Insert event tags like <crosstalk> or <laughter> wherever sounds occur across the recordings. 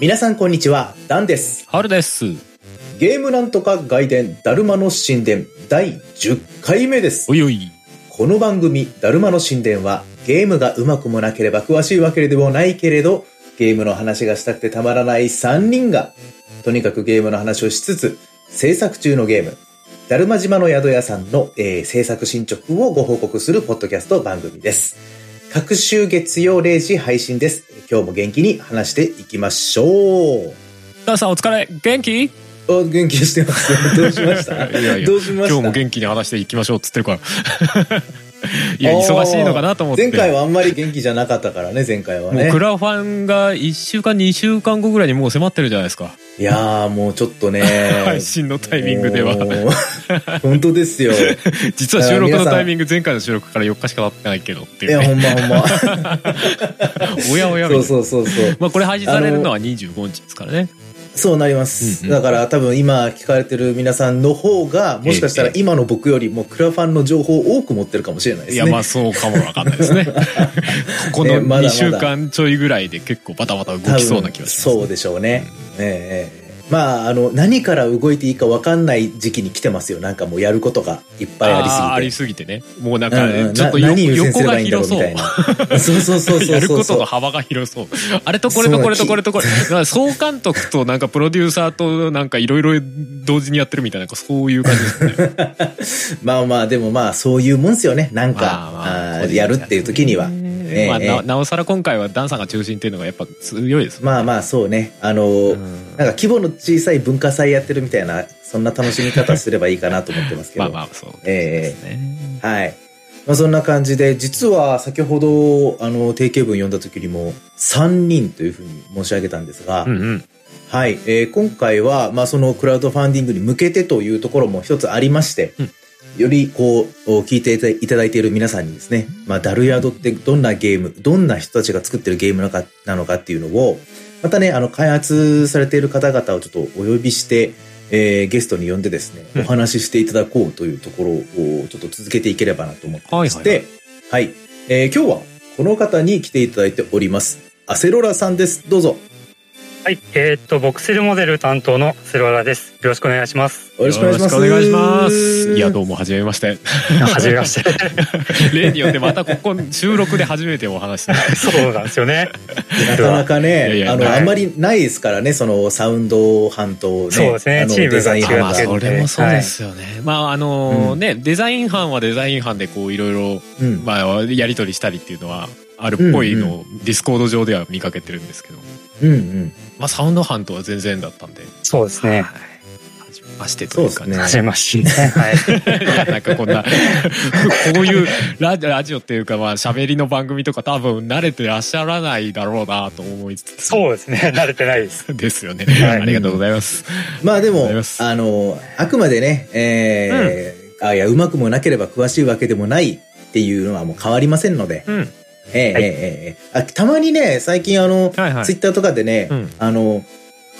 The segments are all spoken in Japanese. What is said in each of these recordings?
皆さんこんにちは、ダンです。春です。ゲームなんとか外伝、だるまの神殿、第10回目ですお。いおい。この番組、だるまの神殿は、ゲームが上手くもなければ詳しいわけでもないけれど、ゲームの話がしたくてたまらない3人が、とにかくゲームの話をしつつ、制作中のゲーム、だるま島の宿屋さんの、えー制作進捗をご報告するポッドキャスト番組です。各週月曜0時配信です。今日も元気に話していきましょう。ダンさんお疲れ。元気？いあ元気してますよ。どうしました？<laughs> やいや、どうしました？今日も元気に話していきましょうっつってるから。いや、忙しいのかなと思って。前回はあんまり元気じゃなかったからね、前回はね。もうクラファンが1週間、2週間後ぐらいにもう迫ってるじゃないですか。いやーもうちょっとね。<laughs> 配信のタイミングでは。<laughs> 本当ですよ。い <laughs> 実は収録のタイミング、前回の収録から4日しか経ってないけどっていうや、ね。ほんまほんま。おやおやみたいうそうそうそう。まあこれ配信されるのは25日ですからね。そうなります。うんうんだから多分今聞かれてる皆さんの方が、もしかしたら今の僕よりもクラファンの情報を多く持ってるかもしれないですね。いや、まあそうかもわかんないですね。<laughs> ここのねまだまだ2週間ちょいぐらいで結構バタバタ動きそうな気がします。多分そうでしょうね。ええええまあ、あの、何から動いていいか分かんない時期に来てますよ。なんかもうやることがいっぱいありすぎて。ありすぎてね。もうなんか、うんうんちょっと何優先すればいいんだろう広みそうたい。<laughs> な。そうそうそうそうそう。<laughs> やることの幅が広そう。あれとこれとこれとこれとこれ。総監督となんかプロデューサーとなんかいろいろ同時にやってるみたいな、そういう感じですね。<laughs> まあまあ、でもまあ、そういうもんっすよね。なんか、まあまあやるっていう時には。ええまあ、ええななおさら今回はダンさんが中心っていうのがやっぱ強いですもんまあまあ、そうね。あの、んなんか規模の小さい文化祭やってるみたいな、そんな楽しみ方すればいいかなと思ってますけど。<laughs> まあまあ、そうえですね。はい。まあそんな感じで、実は先ほど、あの、定型文読んだ時にも、3人というふうに申し上げたんですが、うんうん。はい、えー今回は、まあ、そのクラウドファンディングに向けてというところも一つありまして、うんよりこう、聞いていただいている皆さんにですね、まあ、ダルヤドってどんなゲーム、どんな人たちが作ってるゲームなのかなのかっていうのを、またね、あの、開発されている方々をちょっとお呼びして、えーゲストに呼んでですね、うんお話ししていただこうというところをちょっと続けていければなと思ってまして、はいはい、えー今日はこの方に来ていただいております。アセロラさんです。どうぞ。はい、えーっと、ボクセルモデル担当のセロラです。よろしくお願いします。よろしくお願いします。いします。いや、どうも、はじめまして。はじめまして。<laughs> 例によってまたここ収録で初めてお話し <laughs> そうなんですよね。なかなかね、いやいやあの、はいあんまりないですからね、そのサウンド班とね。そうですねあのチームがデザインまあ、それもそうですよね。まあ、あのね、デザイン班はデザイン班でこう、いろいろ、うん。まあ、やり取りしたりっていうのは、あるっぽいのをディスコード上では見かけてるんですけど、うんうん。まあ、サウンド班とは全然だったんで、そうですね。はい。はじめましてという感じそうはじめまして。はい。<laughs> なんかこんな、<laughs> こういうララジオっていうか、まあ、喋りの番組とか多分慣れてらっしゃらないだろうなと思いつつ。そうですね。慣れてないです。<laughs> ですよね。はいありがとうございます。まあでもあの、あくまでね、えーあいや、うまくもなければ詳しいわけでもないっていうのはもう変わりませんので、うん。ええええはいええあたまにね、最近あの、はいはいツイッターとかでね、うんあの、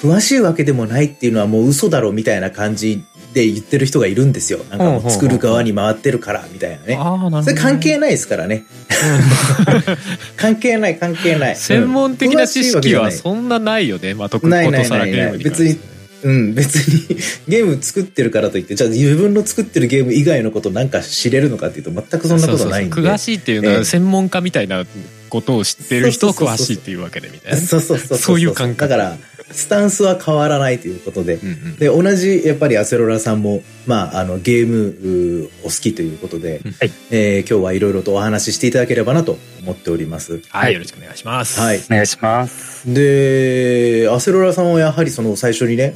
詳しいわけでもないっていうのはもう嘘だろみたいな感じで言ってる人がいるんですよ。なんかもう作る側に回ってるからみたいなね。ああ、なるほどね。それ関係ないですからね。<laughs> <laughs> 関係ない関係ない。専門的な知識はそんなないよね。まあ、特にことさらないないないゲームに関別に、うん、別にゲーム作ってるからといって、じゃあ自分の作ってるゲーム以外のことなんか知れるのかっていうと全くそんなことないんで。そうそうそう詳しいっていうのええは専門家みたいなことを知ってる人を詳しいっていうわけでみたいなね。そうそうそうそう。そういう感覚だから、スタンスは変わらないということで。うんうんで、同じ、やっぱりアセロラさんも、まあ、あの、ゲーム、お好きということで、はいえー今日はいろいろとお話ししていただければなと思っております。はい、よろしくお願いします。はい。お願いします。で、アセロラさんはやはりその最初にね、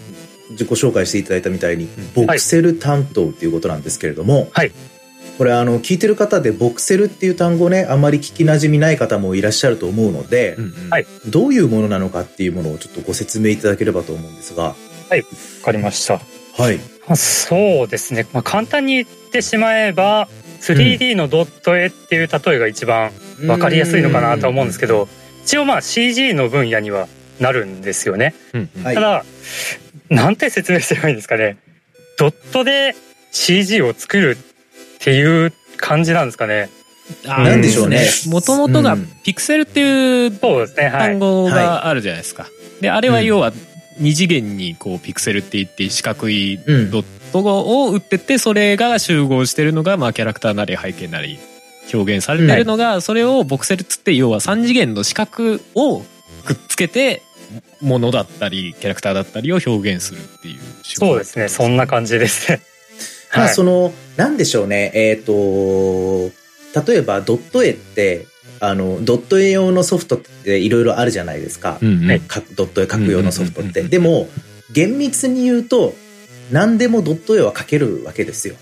自己紹介していただいたみたいに、ボクセル担当っていうことなんですけれども、はい。これあの、聞いてる方でボクセルっていう単語ね、あまり聞き馴染みない方もいらっしゃると思うので、うんうん。はい。どういうものなのかっていうものをちょっとご説明いただければと思うんですが、わかりました。はい。まあそうですね。まあ、簡単に言ってしまえば、3D のドット絵っていう例えが一番わかりやすいのかなと思うんですけど、一応まあ CG の分野にはなるんですよね。うん。うん。はい。ただ、なんて説明すればいいんですかね。ドットで CG を作るっていう感じなんですかね。なんでしょうねもともとがうんピクセルっていうそうですねはい単語があるじゃないですか。で、あれは要は二次元にこうピクセルって言って四角いうんドットを打ってって、それが集合してるのが、まあキャラクターなり背景なり表現されてるのが、それをボクセルっつって、要は三次元の四角をくっつけて、ものだったり、キャラクターだったりを表現するっていうそうですね。そんな感じですね。まあ、はい。その、なんでしょうね。えっ、と、例えばドット絵って、あの、ドット絵用のソフトっていろいろあるじゃないですか。うんうん。ドット絵描く用のソフトって。うんうんうんうんでも、厳密に言うと、何でもドット絵は描けるわけですよ。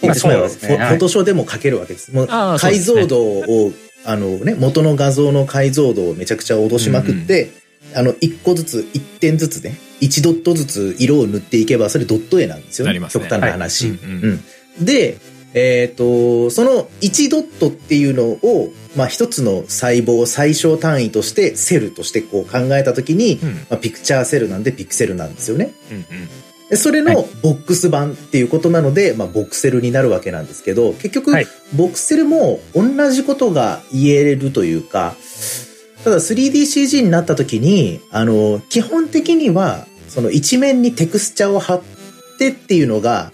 言ってしまえば、そうですね。はい。フォフォトショーでも描けるわけです。もうああそうで解像度を、あのね、元の画像の解像度をめちゃくちゃ落としまくって、あの、一個ずつ、一点ずつね、一ドットずつ色を塗っていけば、それドット絵なんですよね。ね。極端な話。はい。うんうんうん。で、えっ、と、その1ドットっていうのを、まあ一つの細胞最小単位としてセルとしてこう考えたときに、うん。まあ、ピクチャーセルなんでピクセルなんですよね。うんうん。でそれはのボックス版っていうことなので、まあボクセルになるわけなんですけど、結局、はい。ボクセルも同じことが言えるというか、ただ 3DCG になった時に、あの、基本的には、その一面にテクスチャーを貼ってっていうのが、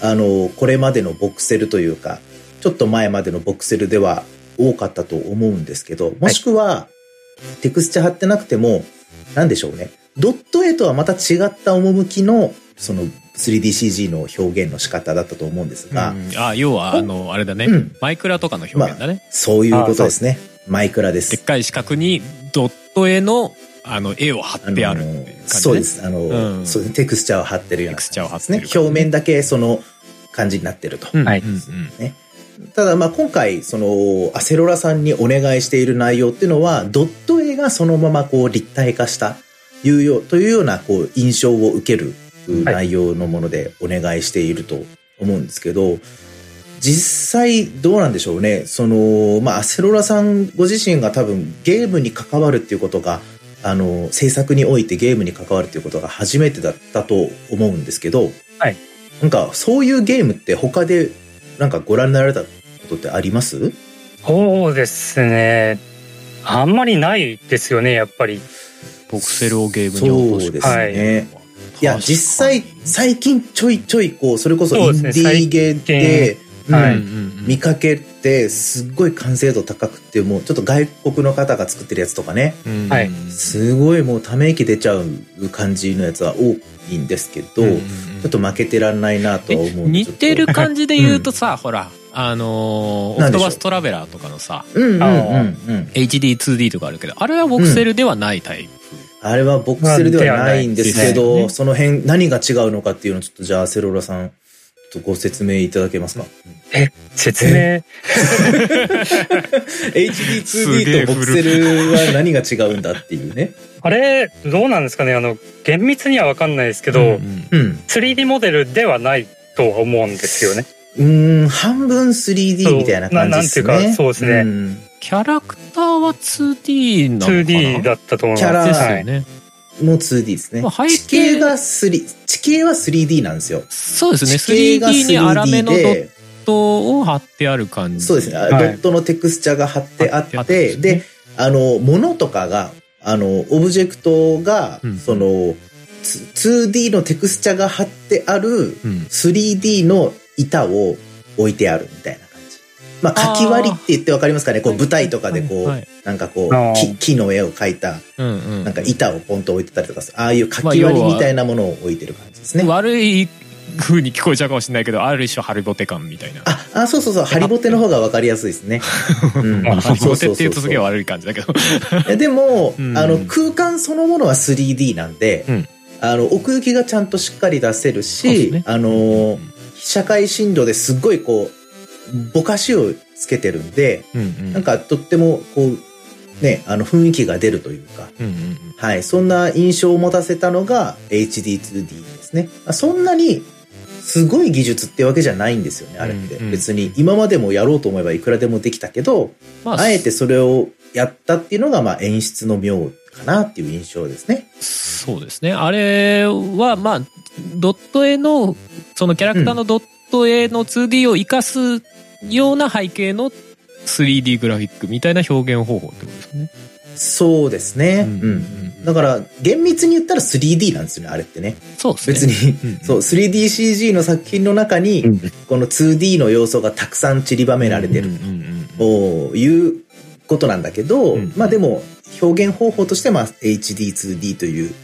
あの、これまでのボクセルというか、ちょっと前までのボクセルでは多かったと思うんですけど、もしくは、テクスチャー貼ってなくても、なんでしょうね。ドット絵とはまた違った趣の、その 3DCG の表現の仕方だったと思うんですが、うん。あ要はあのあれだね、うん。マイクラとかの表現だね、そういうことですね。マイクラで。ですっかい四角にドット絵のあの絵を貼ってあるっていう感じ、ね、そうです。あの、うんそうテクスチャーを貼ってるようなテクスチャーを貼っですね。てる感じね表面だけその感じになってると。はいうんうんうんただまあ今回、その、アセロラさんにお願いしている内容っていうのは、ドット絵がそのままこう立体化した、いうよう、というようなこう印象を受ける内容のものでお願いしていると思うんですけど、実際どうなんでしょうね。その、まあ、アセロラさんご自身が多分ゲームに関わるっていうことが、あの、制作においてゲームに関わるっていうことが初めてだったと思うんですけど、はい。なんか、そういうゲームって他で、なんかご覧になられたことってあります？そうですね。あんまりないですよねやっぱり。ボクセルをゲームに落としそうですね。い、や、確かに。実際、最近ちょいちょいこう、それこそインディーゲーで、近はい。うん見かけて、すっごい完成度高くて、もうちょっと外国の方が作ってるやつとかね、はい。すごいもうため息出ちゃう感じのやつは多いんですけど、ちょっと負けてらんないなとは思うんで似てる感じで言うとさ、ほらあのーオクトバストラベラーとかのさ。とう。んうんうんあうん。HD2D とかあるけどあれはボクセルではないタイプ、あれはボクセルではないんですけど、ね。その辺何が違うのかっていうのをちょっとじゃあセロラさん、とご説明いただけますか、説明 ?HD2D <laughs> とボクセルは何が違うんだっていうね。<laughs> あれどうなんですかね？あの厳密には分かんないですけど、うんうん。3D モデルではないとは思うんですよね。うーん、半分 3D みたいな感じですね。そうななんていうかそうですね。んキャラクターは 2D なのかな？2D だったと思いキャラますですよね、もう 2D ですねまあ。背景地形が3、地形は 3D なんですよ。そうですね地形が 3D に粗めのドッで、トを貼ってある感じそうですね。はいドットのテクスチャが貼ってあって、貼ってで、あの、物とかが、あの、オブジェクトが、うんその、つ 2D のテクスチャが貼ってあるうん 3D の板を置いてあるみたいな。まあ、あー。書き割りって言ってわかりますかね？こう舞台とかでこう、はい。はい。なんかこう木、木の絵を描いた、うんうん。なんか板をポンと置いてたりとかする、ああいう書き割りみたいなものを置いてる感じですね。悪い風に聞こえちゃうかもしれないけどある種ハリボテ感みたいなあ、あ、そうそうそう、ハリボテの方がわかりやすいですね。<laughs> うん。まあハリボテっていうとすげえ悪い感じだけど。いやでも、<laughs> うん。あの、空間そのものは 3D なんで、うん。あの、奥行きがちゃんとしっかり出せるし、ね。あの、社会振動ですっごいこう、ぼかしをつけてるんで、うんうんなんかとってもこう、ね、あの雰囲気が出るというか、うんうんはい、そんな印象を持たせたのが HD2D ですね。まあそんなにすごい技術ってわけじゃないんですよね、あれって。うんうん別に今までもやろうと思えばいくらでもできたけど、まあえてそれをやったっていうのがまあ演出の妙かなっていう印象ですね。そうですねあれはまあドット絵のそのキャラクターのドット絵の 2D を生かすような背景の 3D グラフィックみたいな表現方法ってことですよね。そうですね。うんうん。だから、厳密に言ったら 3D なんですよね、あれってね。そうですね。別に、うんそう、3DCG の作品の中に、うんこの 2D の要素がたくさん散りばめられてるということなんだけど、うんまあでも、表現方法として、まあ HD2D という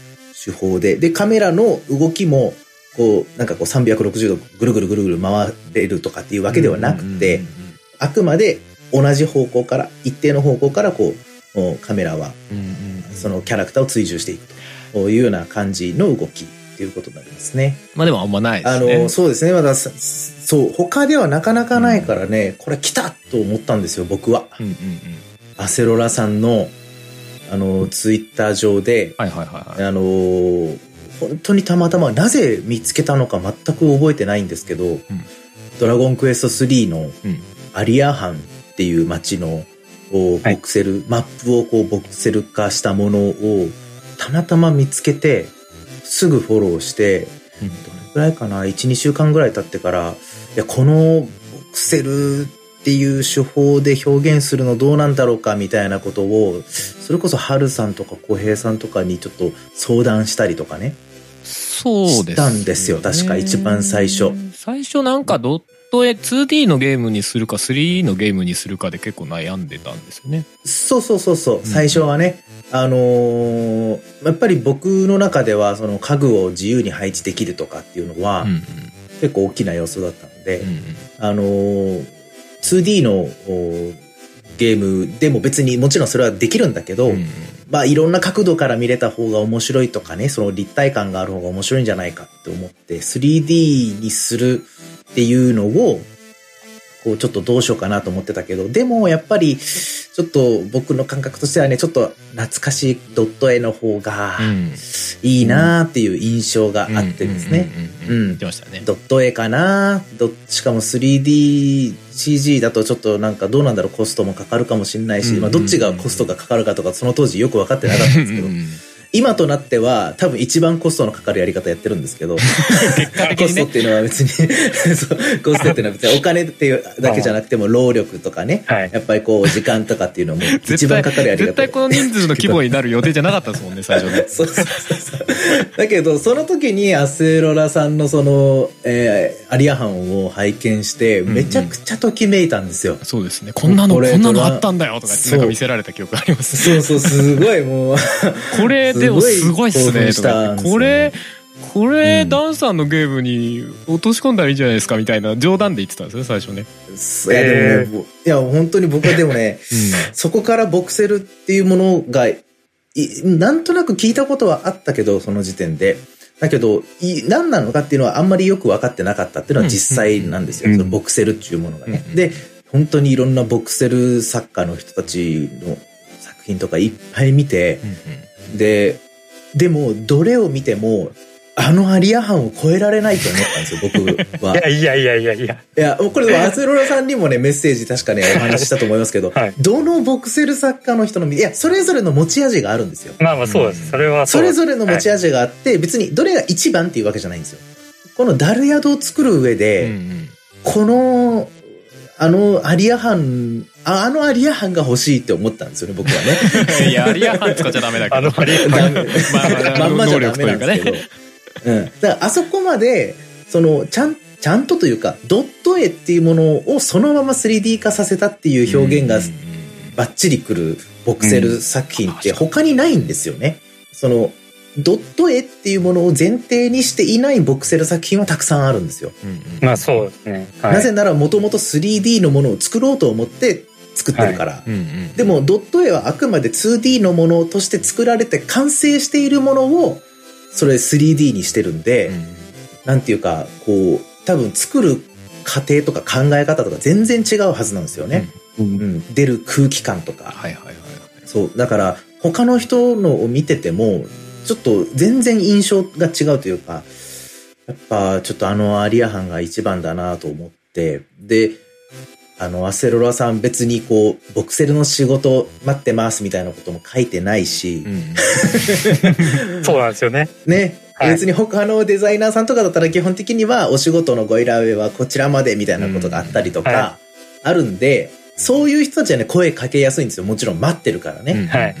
手法で、で、カメラの動きも、こう、なんかこう360度ぐるぐるぐるぐる回れるとかっていうわけではなくて、あくまで同じ方向から、一定の方向からこう、カメラはそのキャラクターを追従していくというような感じの動きっていうことになりますね。まあでもあんまないであすね。の、そうですね。まださ、そう、他ではなかなかないからね、これ来たと思ったんですよ、僕は。うんうんうん。アセロラさんの、あの、ツイッター上で、はいはいはいはい。あの、本当にたまたま、なぜ見つけたのか全く覚えてないんですけど、ドラゴンクエスト3のうんアリアハンっていう街のボクセル、マップをこうボクセル化したものをたまたま見つけて、すぐフォローして、うんどれぐらいかな ?1、2週間ぐらい経ってから、いや、このボクセルっていう手法で表現するのどうなんだろうかみたいなことを、それこそハルさんとか小平さんとかにちょっと相談したりとかね。そうです、ね。したんですよ確か一番最初。最初なんかドット絵 2D のゲームにするか 3D のゲームにするかで結構悩んでたんですよね。そうそうそうそう、ん最初はね、あのーやっぱり僕の中ではその家具を自由に配置できるとかっていうのはうんうん結構大きな要素だったので、うんうんあのー 2D のおゲームでも別にもちろんそれはできるんだけど、うんうんまあいろんな角度から見れた方が面白いとかね、その立体感がある方が面白いんじゃないかって思って 3D にするっていうのをこうちょっとどうしようかなと思ってたけど、でもやっぱりちょっと僕の感覚としてはね、ちょっと懐かしいドット絵の方がうん。いいなーっていう印象があってですね。うん。ドット絵かなどしかも 3DCG だとちょっとなんかどうなんだろうコストもかかるかもしれないし、うんまあどっちがコストがかかるかとかその当時よく分かってなかったんですけど今となっては多分一番コストのかかるやり方やってるんですけど <laughs> コストっていうのは別に <laughs> コストっていうのは別にお金っていうだけじゃなくても労力とかねはいやっぱりこう時間とかっていうのも <laughs> 一番かかるやり方絶対この人数の規模になる予定じゃなかったですもんね、最初ね。そうそうそうそう。だけど、その時にアセロラさんのその、えーアリアハンを拝見して、んうんめちゃくちゃときめいたんですよ。そうですね。こんなの、こんなのあったんだよとかなんか見せられた記憶あります。そうそう、すごいもう、これでもすごいっすねねこれ、これ、うんダンさんのゲームに落とし込んだらいいんじゃないですかみたいな冗談で言ってたんですよ、最初ね。いやでもね、もういや本当に僕はでもね、そこからボクセルっていうものが、いなんとなく聞いたことはあったけど、その時点で。だけど、い何なのかっていうのはあんまりよく分かってなかったっていうのは実際なんですよ。うんそのボクセルっていうものがね。うんで、本当にいろんなボクセル作家の人たちの作品とかいっぱい見てう、んで、でも、どれを見ても、あのアリアハンを超えられないと思ったんですよ、僕は。いやいやいやいやいや。いや、これ、アセロラさんにもね、<laughs> メッセージ確かね、お話ししたと思いますけど、<laughs> はいどのボクセル作家の人の、いや、それぞれの持ち味があるんですよ。まあまあそうです。それはそれぞれの持ち味。味があって、別にどれが一番っていうわけじゃないんですよ。このダル宿を作る上で、うんうんこの、あのアリアハン、ああのアリアハンが欲しいって思ったんですよね、僕はね。<laughs> いや、アリアハン使っちゃダメだけど。あのアリアダメまあまあまんまじゃダメ能力というんですけど。ね。うん。だからあそこまで、その、ちゃん、ちゃんとというか、ドット絵っていうものをそのまま 3D 化させたっていう表現がバッチリくるボクセル作品って他にないんですよね。その、ドット絵っていうものを前提にしていないボクセル作品はたくさんあるんですよ。うんうんまあそうですね。はいなぜならもともと 3D のものを作ろうと思って作ってるから。うんうんでもドット絵はあくまで 2D のものとして作られて完成しているものをそれ 3D にしてるんで、うんなんていうか、こう、多分作る過程とか考え方とか全然違うはずなんですよね。うんうん。出る空気感とか。はいはいはいはい。そう。だから、他の人のを見てても、ちょっと全然印象が違うというか、やっぱちょっとあのアリアハンが一番だなと思って、で、あの、アセロラさん別にこう、ボクセルの仕事待ってますみたいなことも書いてないし。う、ん <laughs> そうなんですよね。ね、はい。別に他のデザイナーさんとかだったら基本的にはお仕事のご依頼はこちらまでみたいなことがあったりとか、あるんで、そういう人たちはね、声かけやすいんですよ。もちろん待ってるからね。うんはい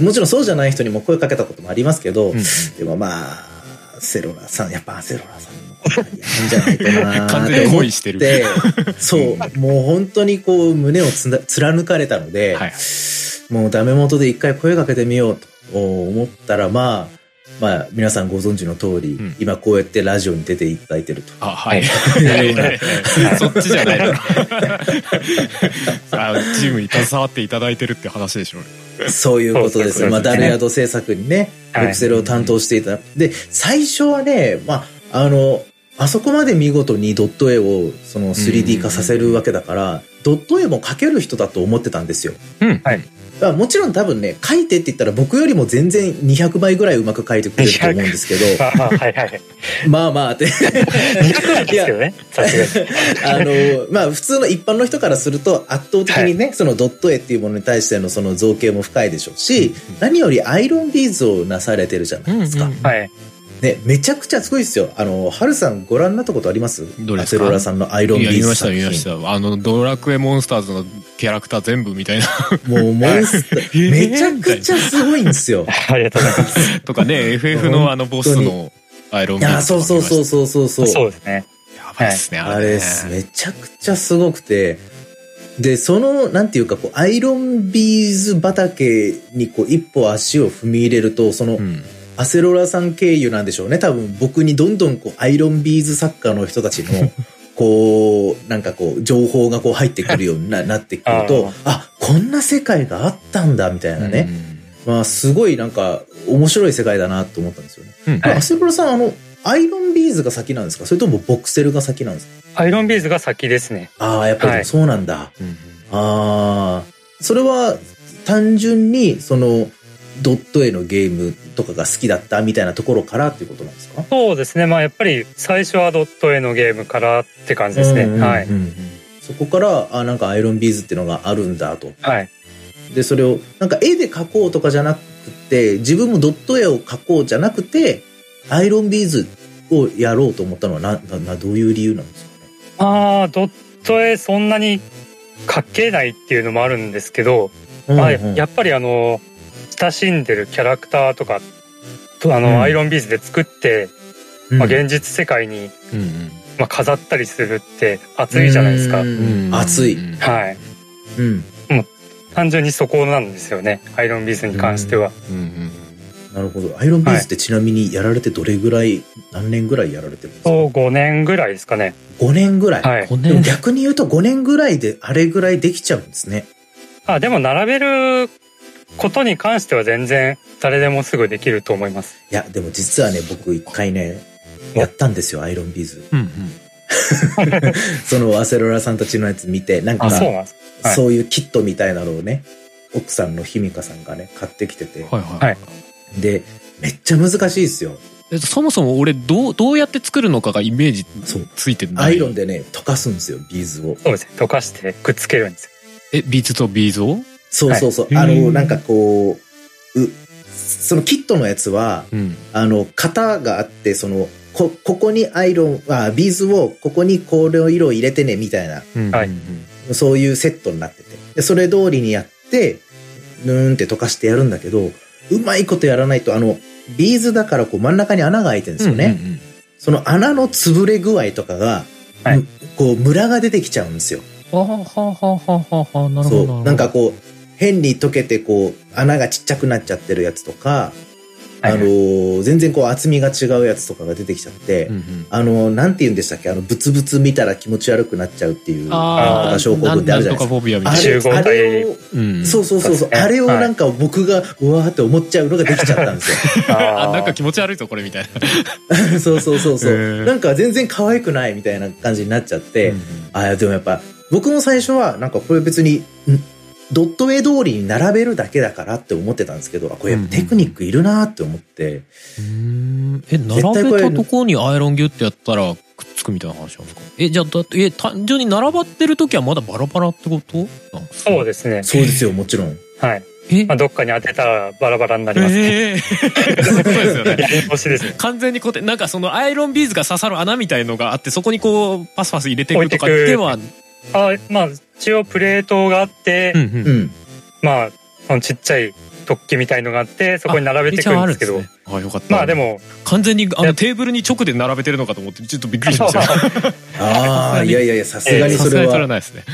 もちろんそうじゃない人にも声かけたこともありますけど、うんうん。でもまあ、セロラさん、やっぱセロラさんなんじゃないかな <laughs> 完全に恋してるで、<laughs> そう、もう本当にこう胸をつな貫かれたので、はいもうダメ元で一回声かけてみようと思ったら、まあ、まあ、皆さんご存知の通り、ん今こうやってラジオに出ていただいてると。あ、はい。<laughs> そっちじゃないの。あチームに携わっていただいてるって話でしょうね。そういうことです。まあ、ダルヤド制作にね、はいボクセルを担当していた。で、最初はね、まあ、あの、あそこまで見事にドット絵をその 3D 化させるわけだから、ドット絵も描ける人だと思ってたんですよ。うん。はい。もちろん多分ね、描いてって言ったら僕よりも全然200倍ぐらいうまく描いてくれると思うんですけど、まあまあはいはい。まあまあって。200ですけどねあの、まあ普通の一般の人からすると圧倒的にね、そのドット絵っていうものに対してのその造形も深いでしょうし、何よりアイロンビーズをなされてるじゃないですか。うんうん。はいね、めちゃくちゃすごいですよ。あの、ハルさんご覧になったことあります？どれですか？アセロラさんのアイロンビーズ見ました。見ました。あの、ドラクエモンスターズのキャラクター全部みたいな。もうモンスター、<laughs> ーめちゃくちゃすごいんですよ。<laughs> ありがとうございます <laughs> とかね、FF のあのボスのアイロンいや、そうそうそうそうそうそう。そうですねやばいっすね、あれね。あれです。めちゃくちゃすごくて。で、その、なんていうか、こう、アイロンビーズ畑にこう、一歩足を踏み入れると、その、うん。アセロラさん経由なんでしょうね。多分僕にどんどんこう、アイロンビーズ作家の人たちの、<laughs> こう、なんかこう、情報がこう入ってくるようにななってくると、あこんな世界があったんだ、みたいなね。まあ、すごいなんか、面白い世界だなと思ったんですよね。うん。アセロラさん、あの、アイロンビーズが先なんですか？それともボクセルが先なんですか？アイロンビーズが先ですねああ、やっぱりはいそうなんだ。うんああ、それは単純にそのドット絵のゲームとかが好きだったみたいなところからっていうことなんですか？そうですね。まあやっぱり最初はドット絵のゲームからって感じですね。うんうんうんはい。そこから、あなんかアイロンビーズっていうのがあるんだと。はい。で、それを、なんか絵で描こうとかじゃなくて、自分もドット絵を描こうじゃなくて、アイロンビーズをやろうと思ったのはな、な、などういう理由なんですかね？ああドット絵そんなに描けないっていうのもあるんですけど、まあ、やっぱりあの親しんでるキャラクターとかとあの、うんアイロンビーズで作って、うんまあ、現実世界に、うんまあ、飾ったりするって熱いじゃないですか。熱い。うんはいうん。単純にそこなんですよねアイロンビーズに関しては。うんうんなるほど。アイロンビーズってちなみにやられてどれぐらい、何年ぐらいやられてるんですか？そう5年ぐらいですかね。5年ぐらい。はい。5でも年逆に言うと5年ぐらいであれぐらいできちゃうんですね。あでも並べることに関しては全然誰でもすぐできると思います。いや、でも実はね、僕一回ね、やったんですよ、アイロンビーズ。うんうん。<laughs> そのアセロラさんたちのやつ見て、なんか、あそうなん。はいそういうキットみたいなのをね、奥さんのひみかさんがね、買ってきてて。はいはい。はいで、めっちゃ難しいですよ。えそもそも俺どう、どうやって作るのかがイメージそうついてない。アイロンでね、溶かすんですよ、ビーズを。そうですね。溶かしてくっつけるんですよ。え、ビーズとビーズを？そうそうそう。はいあの、なんかこう、う、そのキットのやつは、うん。あの、型があって、その、こ、ここにアイロン、あ、ビーズを、ここにこれを色を入れてね、みたいな、うんはいうんそういうセットになってて。で、それ通りにやって、ぬーんって溶かしてやるんだけど、うまいことやらないと、あの、ビーズだからこう真ん中に穴が開いてるんですよね。うんうんうんその穴の潰れ具合とかが、はいむこう、ムラが出てきちゃうんですよ。あははははははなるほど。そう。なんかこう、変に溶けてこう、穴がちっちゃくなっちゃってるやつとか、はいあのー全然こう厚みが違うやつとかが出てきちゃって、うんうんあのーなんて言うんでしたっけ？あの、ブツブツ見たら気持ち悪くなっちゃうっていう、ああ、症候群ってあるじゃないですか。あ。れ、を、うんそうそうそうそう、あれをなんか僕が、うわーって思っちゃうのができちゃったんですよ。<laughs> あ、あなんか気持ち悪いぞ、これみたいな。<laughs> そうそうそうそう。<laughs> なんか全然可愛くないみたいな感じになっちゃって、うんうんあでもやっぱ僕も最初はなんかこれ別にん？ドット絵通りに並べるだけだからって思ってたんですけどあこれやっぱテクニックいるなって思って、うーんえ、並べたところにアイロンギュってやったらくっつくみたいな話なんですか？え、じゃあ、だって、え、単純に並ばってる時はまだバラバラってこと？なんですかそうですね。そうですよもちろんはい。え？まあ、どっかに当てたらバラバラになりますね。えー <laughs> そうですよね。ですね。完全にこうやって、なんかそのアイロンビーズが刺さる穴みたいのがあって、そこにこう、パスパス入れていくとかでは、あまあ、一応プレートがあって、うんう。うんん。まあ、そのちっちゃい突起みたいのがあって、そこに並べていくんですけど、ねあ、よかった。まあで、も、完全にあのテーブルに直で並べてるのかと思って、ちょっとびっくりしましたよ。<laughs> ああ、いやいやいや、さすがにそれさすがにそれはは、ないですね。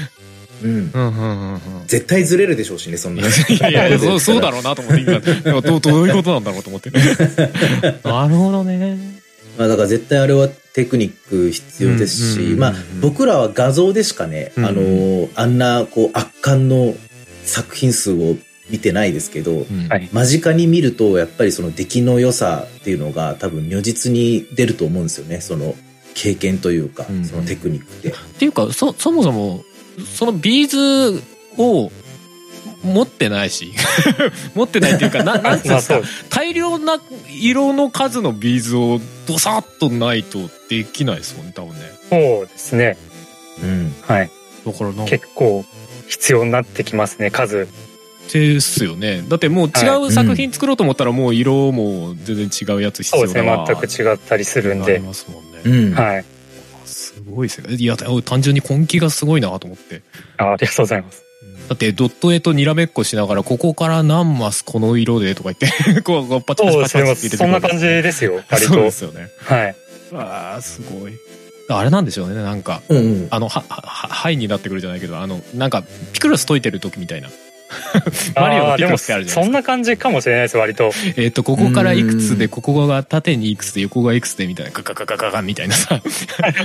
うん。うんうんうんうん。絶対ずれるでしょうしね、そんな。いやいやいや、<laughs> そうそうだろうなと思って、今、今どうどういうことなんだろうと思って。<laughs> なるほどね。まあだから絶対あれはテクニック必要ですし、まあ僕らは画像でしかね、あの、あんなこう圧巻の作品数を見てないですけど、うんはい間近に見るとやっぱりその出来の良さっていうのが多分如実に出ると思うんですよね。その経験というかそのテクニックで。っていうか、そ、そもそも、そのビーズを持ってないし、<laughs> 持ってないっていうか、な <laughs> なんていうんですか大量な色の数のビーズをドサッとないとできないですもんね、多分ね。そうですね。うん。はい。だからな結構必要になってきますね、数。ですよね。だってもう違う作品作ろうと思ったらもう色も全然違うやつ必要そうですね、だな全く違ったりするんなりで。ますもんね。うん。はい。すごいですね。いや、単純に根気がすごいなと思って。あありがとうございます。だってドット絵とにらめっこしながらここから何マスこの色でとか言って <laughs> こうパチパチパチパチってそんな感じですよ、割とそうで。すよねはい。ああすごいあれなんでしょうねなんかうんうん。あのはははハイになってくるじゃないけどあのなんかピクルス解いてる時みたいな <laughs> マリオのピクルスってあるじゃないですかそんな感じかもしれないです、割と。えっ、とここからいくつうんでここが縦にいくつで横がいくつでみたいなガガガガガガみたいなさ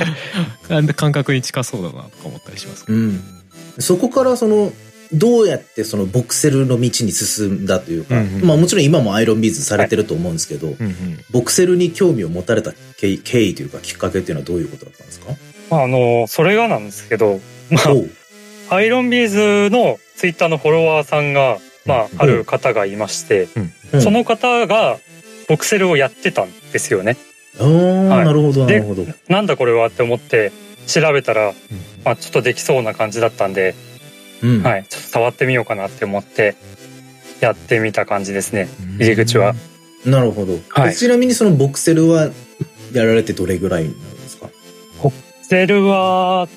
<laughs> 感覚に近そうだなとか思ったりしますけどうん。そこからその、どうやってそのボクセルの道に進んだというか、うんうん。まあもちろん今もアイロンビーズされてると思うんですけど、うんうん。ボクセルに興味を持たれた経緯経緯というかきっかけっていうのはどういうことだったんですか？まあ、あの、それがなんですけど、まあ、アイロンビーズのツイッターのフォロワーさんが、まあ、ある方がいまして、うん。その方がボクセルをやってたんですよね。あーはい。なるほど、なでるほど。なんだこれはって思って調べたら、まあ、ちょっとできそうな感じだったんで、うん。はい、ちょっと触ってみようかなって思ってやってみた感じですね。入り口は。なるほど。はいちなみにそのボクセルはやられてどれぐらいなんですか？ボクセルは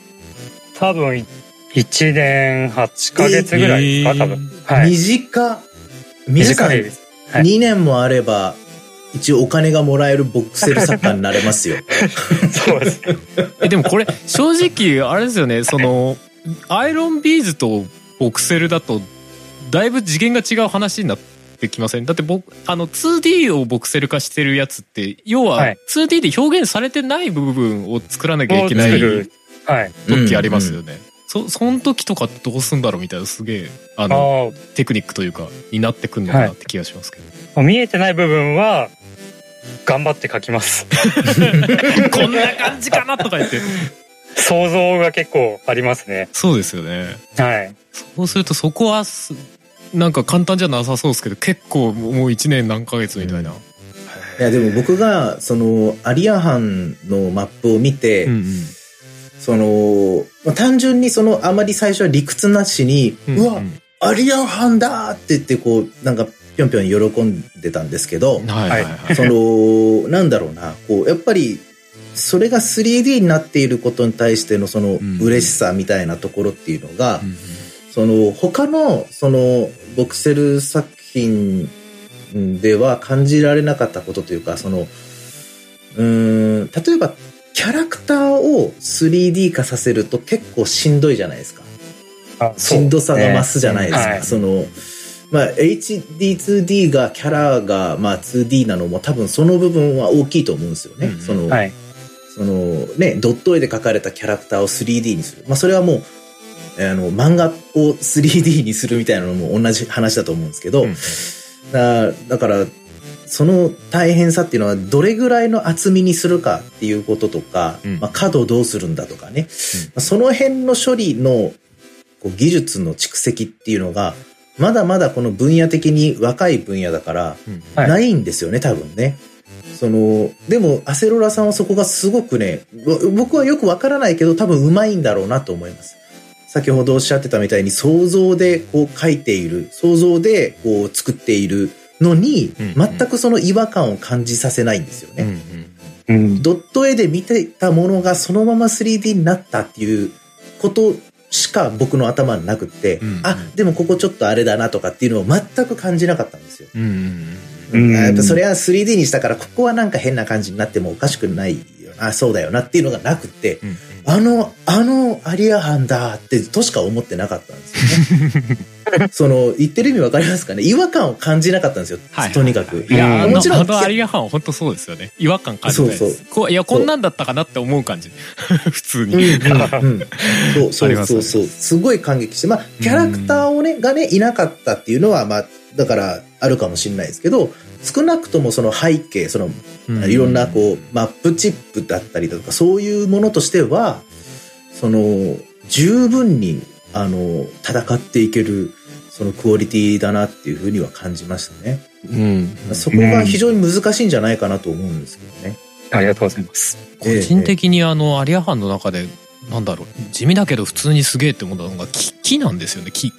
多分1年8ヶ月ぐらいですか、えー多分。はい。短短いです。はい2年もあれば、一応お金がもらえるボクセル作家になれますよ。<laughs> そうです。えでもこれ正直あれですよね。そのアイロンビーズとボクセルだとだいぶ次元が違う話になってきません？だって僕あの 2D をボクセル化してるやつって要ははい。2D で表現されてない部分を作らなきゃいけないはい。時ありますよね、そその時とかどうすんだろうみたいなすげえあのあテクニックというかになってくんのかなって気がしますけど、あ、見えてない部分は頑張って書きます。<laughs> こんな感じかなとか言って想像が結構ありますね。そうですよねはい。そうするとそこはすなんか簡単じゃなさそうですけど結構もう1年何ヶ月みたいな、いや、でも僕が、その、アリアハンのマップを見て、うんうんその、まあ単純にその、あまり最初は理屈なしに、ううんわ、アリアハンだって言って、こう、なんか、ぴょんぴょん喜んでたんですけど、はいはいはい、その、なんだろうな、こう、やっぱり、それが 3D になっていることに対してのそのん。嬉しさみたいなところっていうのが、うんうん。その他のそのボクセル作品では感じられなかったことというか、その、うーん、例えばキャラクターを 3D 化させると結構しんどいじゃないですか。あしんどさが増すじゃないですか。はい。その、まあ、HD2D がキャラが、まあ、2D なのも多分その部分は大きいと思うんですよね。うんその、はい。そのね、ドット絵で描かれたキャラクターを 3D にする。まあ、それはもう、あの、漫画を 3D <laughs> にするみたいなのも同じ話だと思うんですけど、うんだだから、その大変さっていうのはどれぐらいの厚みにするかっていうこととか、うんまあ、角をどうするんだとかね、まあその辺の処理のこう技術の蓄積っていうのが、まだまだこの分野的に若い分野だから、ないんですよね、多分ね。その、でも、アセロラさんはそこがすごくね、ぼ僕はよくわからないけど、多分うまいんだろうなと思います。先ほどおっしゃってたみたいに想像でこう書いている、想像でこう作っているのに、全くその違和感を感じさせないんですようんね。うん。ドット絵で見てたものがそのまま 3D になったっていうことしか僕の頭になくって、うんあ、でもここちょっとあれだなとかっていうのを全く感じなかったんですよ。うんうんうんやっぱそれは 3D にしたから、ここはなんか変な感じになってもおかしくないよな、そうだよなっていうのがなくって、うんあの、あのアリアハンだってとしか思ってなかったんですよね。<laughs> <laughs> その、言ってる意味わかりますかね？違和感を感じなかったんですよ。はいとにかく。いや、もちろんあのアリアハンは本当そうですよね。違和感感じないです。そうそうこういや、こんなんだったかなって思う感じ。<laughs> 普通うんに。うんうんそう <laughs> そうそうそう。すごい感激して、まあ、キャラクターをね、がね、いなかったっていうのは、まあ、だから、あるかもしれないですけど、少なくともその背景、その、うんいろんなこう、マップチップだったりだとか、そういうものとしては、その、十分に、あの、戦っていける、そのクオリティだなっていうふうには感じましたね。うん。そこが非常に難しいんじゃないかなと思うんですけどね。ありがとうございます。個人的にあの、アリアハンの中で、なんだろう、地味だけど普通にすげえって思ったのが木、木なんですよね、木。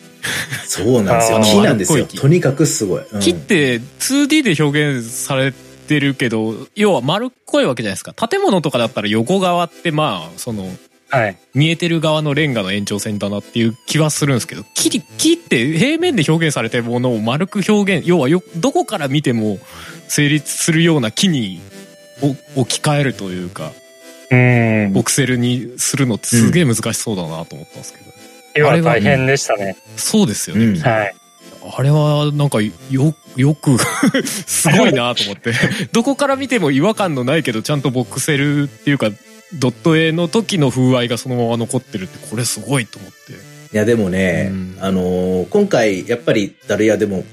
そうなんですよ。木なんですよ。とにかくすごい。うん木って 2D で表現されてるけど、要は丸っこいわけじゃないですか。建物とかだったら横側ってまあ、その、はい。見えてる側のレンガの延長線だなっていう気はするんですけど、木、木って平面で表現されてるものを丸く表現、要はよ、どこから見ても成立するような木にお置き換えるというか、うん。ボクセルにするのってすげえ難しそうだなと思ったんですけど。絵は大変でしたね。そうですよね。うんはい。あれはなんかよ、よく、<laughs> すごいなと思って。<laughs> どこから見ても違和感のないけど、ちゃんとボクセルっていうか、ドット絵の時の風合いがそのまま残ってるって、これすごいと思って。いやでもね、うんあのー今回やっぱりダルヤでも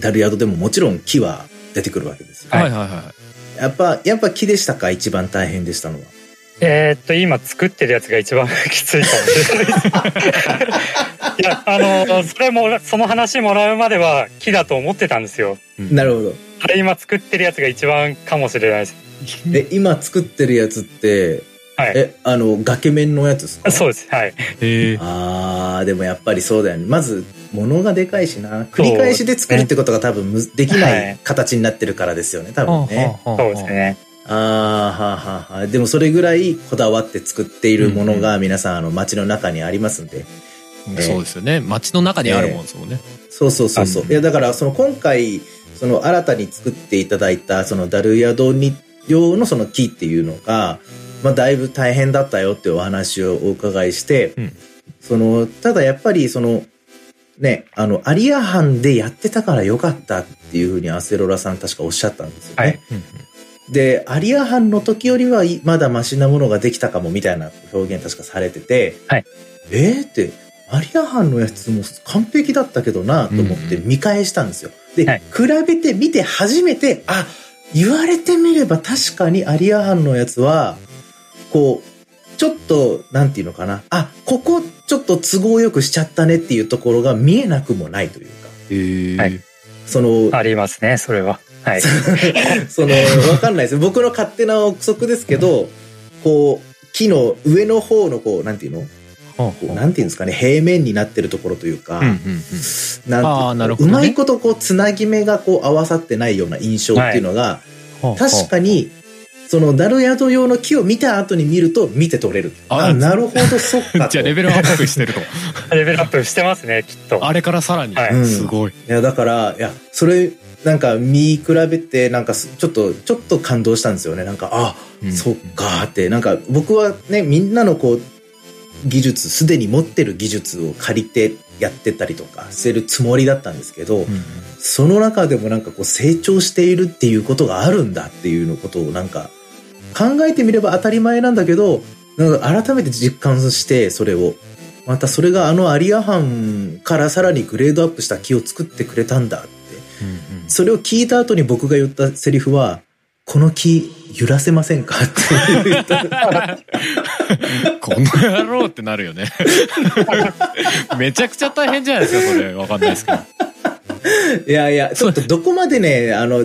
ダルヤドでももちろん木は出てくるわけですよ、はいはいはいはやっぱやっぱ木でしたか一番大変でしたのはえーっと、今作ってるやつが一番きついかもしれないです。<laughs> いや、あの、それも、その話もらうまでは木だと思ってたんですよ。なるほどあれ今作ってるやつが一番かもしれないです。え今作ってるやつってはい。えあの崖面のやつですか？<laughs> そうです。はい。あーでもやっぱりそうだよねまず物がでかいしな繰り返しで作るってことが多分むできなはいい形になってるからですよね多分ね、はあはあはあそうですね。あーはあはあはあでもそれぐらいこだわって作っているものが皆さんあの街の中にありますんで、うんそうですよね。街の中にあるもんですもんね。そうそうそうそう。あいや、だから、その今回、その新たに作っていただいた、そのダルヤドに用のその木っていうのが、まあ、だいぶ大変だったよっていうお話をお伺いして、うん。その、ただやっぱり、その、ね、あの、アリア班でやってたからよかったっていうふうにアセロラさん確かおっしゃったんですよね。はい。で、アリア班の時よりはいまだマシなものができたかもみたいな表現確かされてて、はい。えーって、アリア班のやつも完璧だったけどなと思ってうん。見返したんですよ。で、はい。比べて見て初めて、あ、言われてみれば確かにアリア班のやつは、こう、ちょっと、なんていうのかな。あ、ここちょっと都合よくしちゃったねっていうところが見えなくもないというか。へーはいその、ありますね、それは。はい。<laughs> その、わかんないです。僕の勝手な憶測ですけど、こう、木の上の方のこう、なんていうの？はこうなんていうんですかね、平面になってるところというか、あうんうんうんなんていうあーなるほどねうまいことこう、つなぎ目がこう、合わさってないような印象っていうのが、はあ確かに、その、ダルヤド用の木を見た後に見ると見て取れる。ああ、なるほど、そっかと。<laughs> じゃあレベルアップしてると。<laughs> レベルアップしてますね、きっと。あれからさらに。はいすごい。いや、だから、いや、それ、なんか見比べて、なんかすちょっと、ちょっと感動したんですよね。なんか、あ、うんそっかーって、なんか僕はね、みんなのこう、技術、すでに持ってる技術を借りてやってたりとかしてるつもりだったんですけど、うんうんその中でもなんかこう成長しているっていうことがあるんだっていうのことをなんか考えてみれば当たり前なんだけど、なんか改めて実感してそれを。またそれがあのアリア班からさらにグレードアップした木を作ってくれたんだって。うんうんそれを聞いた後に僕が言ったセリフは、この木揺らせませんか？って言った。この野郎ってなるよね。<laughs> めちゃくちゃ大変じゃないですか、それ。わかんないですけど。いやいや、ちょっとどこまでね、あの、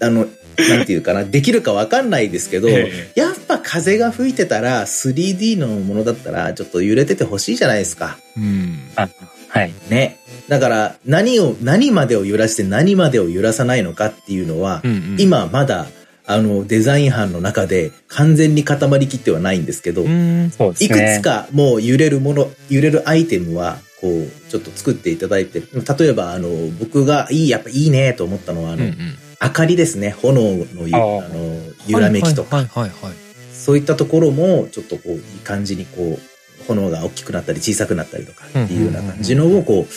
あの、なんていうかな、できるかわかんないですけど、えやっぱ風が吹いてたら、3D のものだったら、ちょっと揺れててほしいじゃないですか。うん。あはい。ね。だから、何を、何までを揺らして何までを揺らさないのかっていうのは、うんうん今まだ、あの、デザイン班の中で完全に固まりきってはないんですけど、うんそうですいくね。つかもう揺れるもの、揺れるアイテムは、こう、ちょっと作っていただいて、例えば、あの、僕がいい、やっぱいいねと思ったのは、あの、うんうん。明かりですね。炎のゆあの揺らめきとか、はいはいはいはい。そういったところも、ちょっとこう、いい感じにこう、炎が大きくなったり小さくなったりとかっていうような感じのをこう、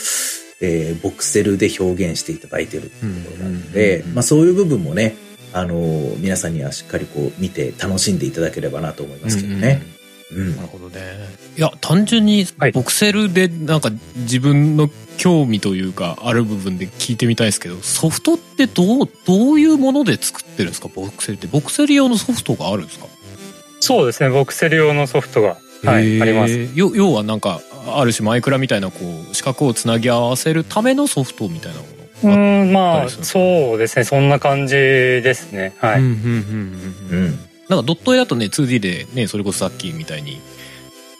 えーボクセルで表現していただいてるってところなので、うん。まあそういう部分もね、あのー皆さんにはしっかりこう見て楽しんでいただければなと思いますけどね。うんなるほどね。いや、単純にはいボクセルでなんか自分の興味というかある部分で聞いてみたいですけど、ソフトってどう、どういうもので作ってるんですか？ボクセルって。ボクセル用のソフトがあるんですか？そうですね。ボクセル用のソフトが、はい、あります。よ要はなんか、ある種マイクラみたいなこう、四角をつなぎ合わせるためのソフトみたいなもうの。ん、まあ、そうですね。そんな感じですね。はい。うんうんうんうんうんうん。なんかドット絵だとね 2D でねそれこそさっきみたいに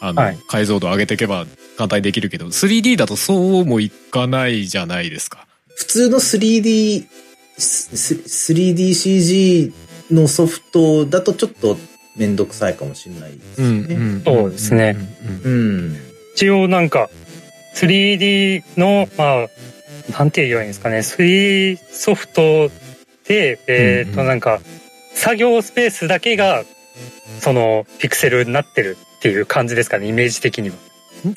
あの、はい解像度上げていけば簡単にできるけど 3D だとそうもいかないじゃないですか。普通の 3D、ス 3DCG のソフトだとちょっとめんどくさいかもしれないですね。そうですねうん。一応なんか 3D のまあなんて言えばいいんですかね。3D ソフトでえっ、うんうん。となんか作業スペースだけがそのピクセルになってるっていう感じですかね。イメージ的には。うん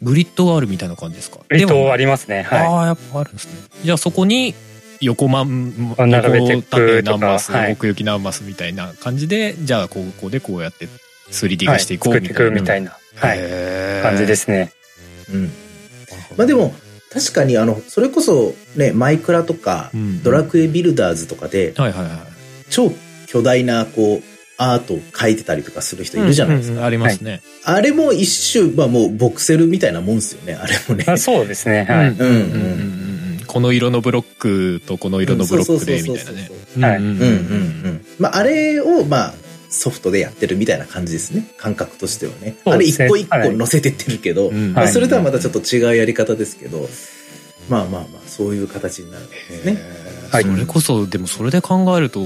グリッドがあるみたいな感じですか？グリッドありりますね。はい。ああやっぱあるんですね。じゃあそこに横まんあ並べて縦何マス、はい奥行き何マスみたいな感じでじゃあここでこうやって 3D はい。化していこう作っていくみたいいな、はい、な感じですすね。うん。まあでも、確かにあの、それこそね、マイクラとか、うんドラクエビルダーズとかで、はいはいはい。超巨大な、こう、アートを描いてたりとかする人いるじゃないですか。うんうんうんありますね。あれも一種、まあもうボクセルみたいなもんですよね、あれもね。<laughs> あそうですねはい、うんうんうんうんうんこの色のブロックとこの色のブロックでみたいなね。はいうんうんうんうんうん。まああれを、まあ、ソフトでやってるみたいな感じですね。感覚としてはね。あれ一個一個載せてってるけど、うんまあ、はいそれとはまたちょっと違うやり方ですけど、まあまあまあ、そういう形になるんですね。はいそれこそでもそれで考えると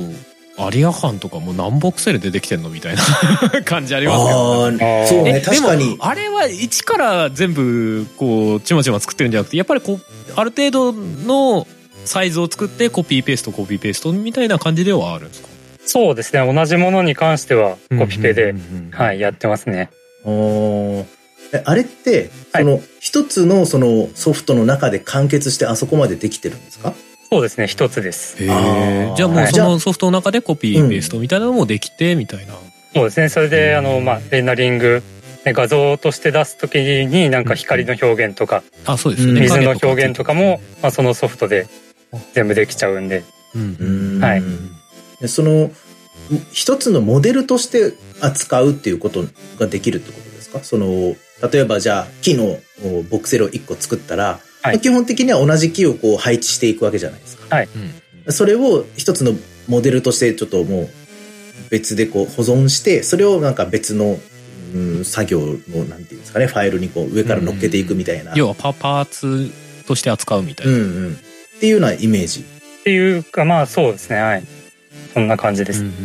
アリア班とかも何ボクセルでできてんのみたいな <laughs> 感じありますけどね。そうね、え確かにでも。あれは一から全部こうちまちま作ってるんじゃなくてやっぱりこうある程度のサイズを作ってコピーペーストコピーペーストみたいな感じではあるんですか？そうですね。同じものに関してはコピペで、うんうんうんうん。はいやってますね。おあれって、はい。その、一つのそのソフトの中で完結してあそこまでできてるんですか？そうですね。一つです。じゃあもうそのソフトの中でコピーペーストみたいなのもできてみたいな。そうですね。それであのまあレンダリングね画像として出す時になんか光の表現とかあそうですよね。うん水の表現とかも、まあ、そのソフトで全部できちゃうんで。うん。うーん。はい。でその、一つのモデルとして扱うっていうことができるってことですか？その、例えばじゃあ木のおボクセルを一個作ったら、はいまあ基本的には同じ木をこう配置していくわけじゃないですか。うんそれを一つのモデルとしてちょっともう別でこう保存して、それをなんか別の、うん、作業の、なんていうんですかね、ファイルにこう上から乗っけていくみたいな。要はパパーツとして扱うみたいな。うんうん。っていうようなイメージ。っていうかまあそうですねはいそんな感じです、うんうんう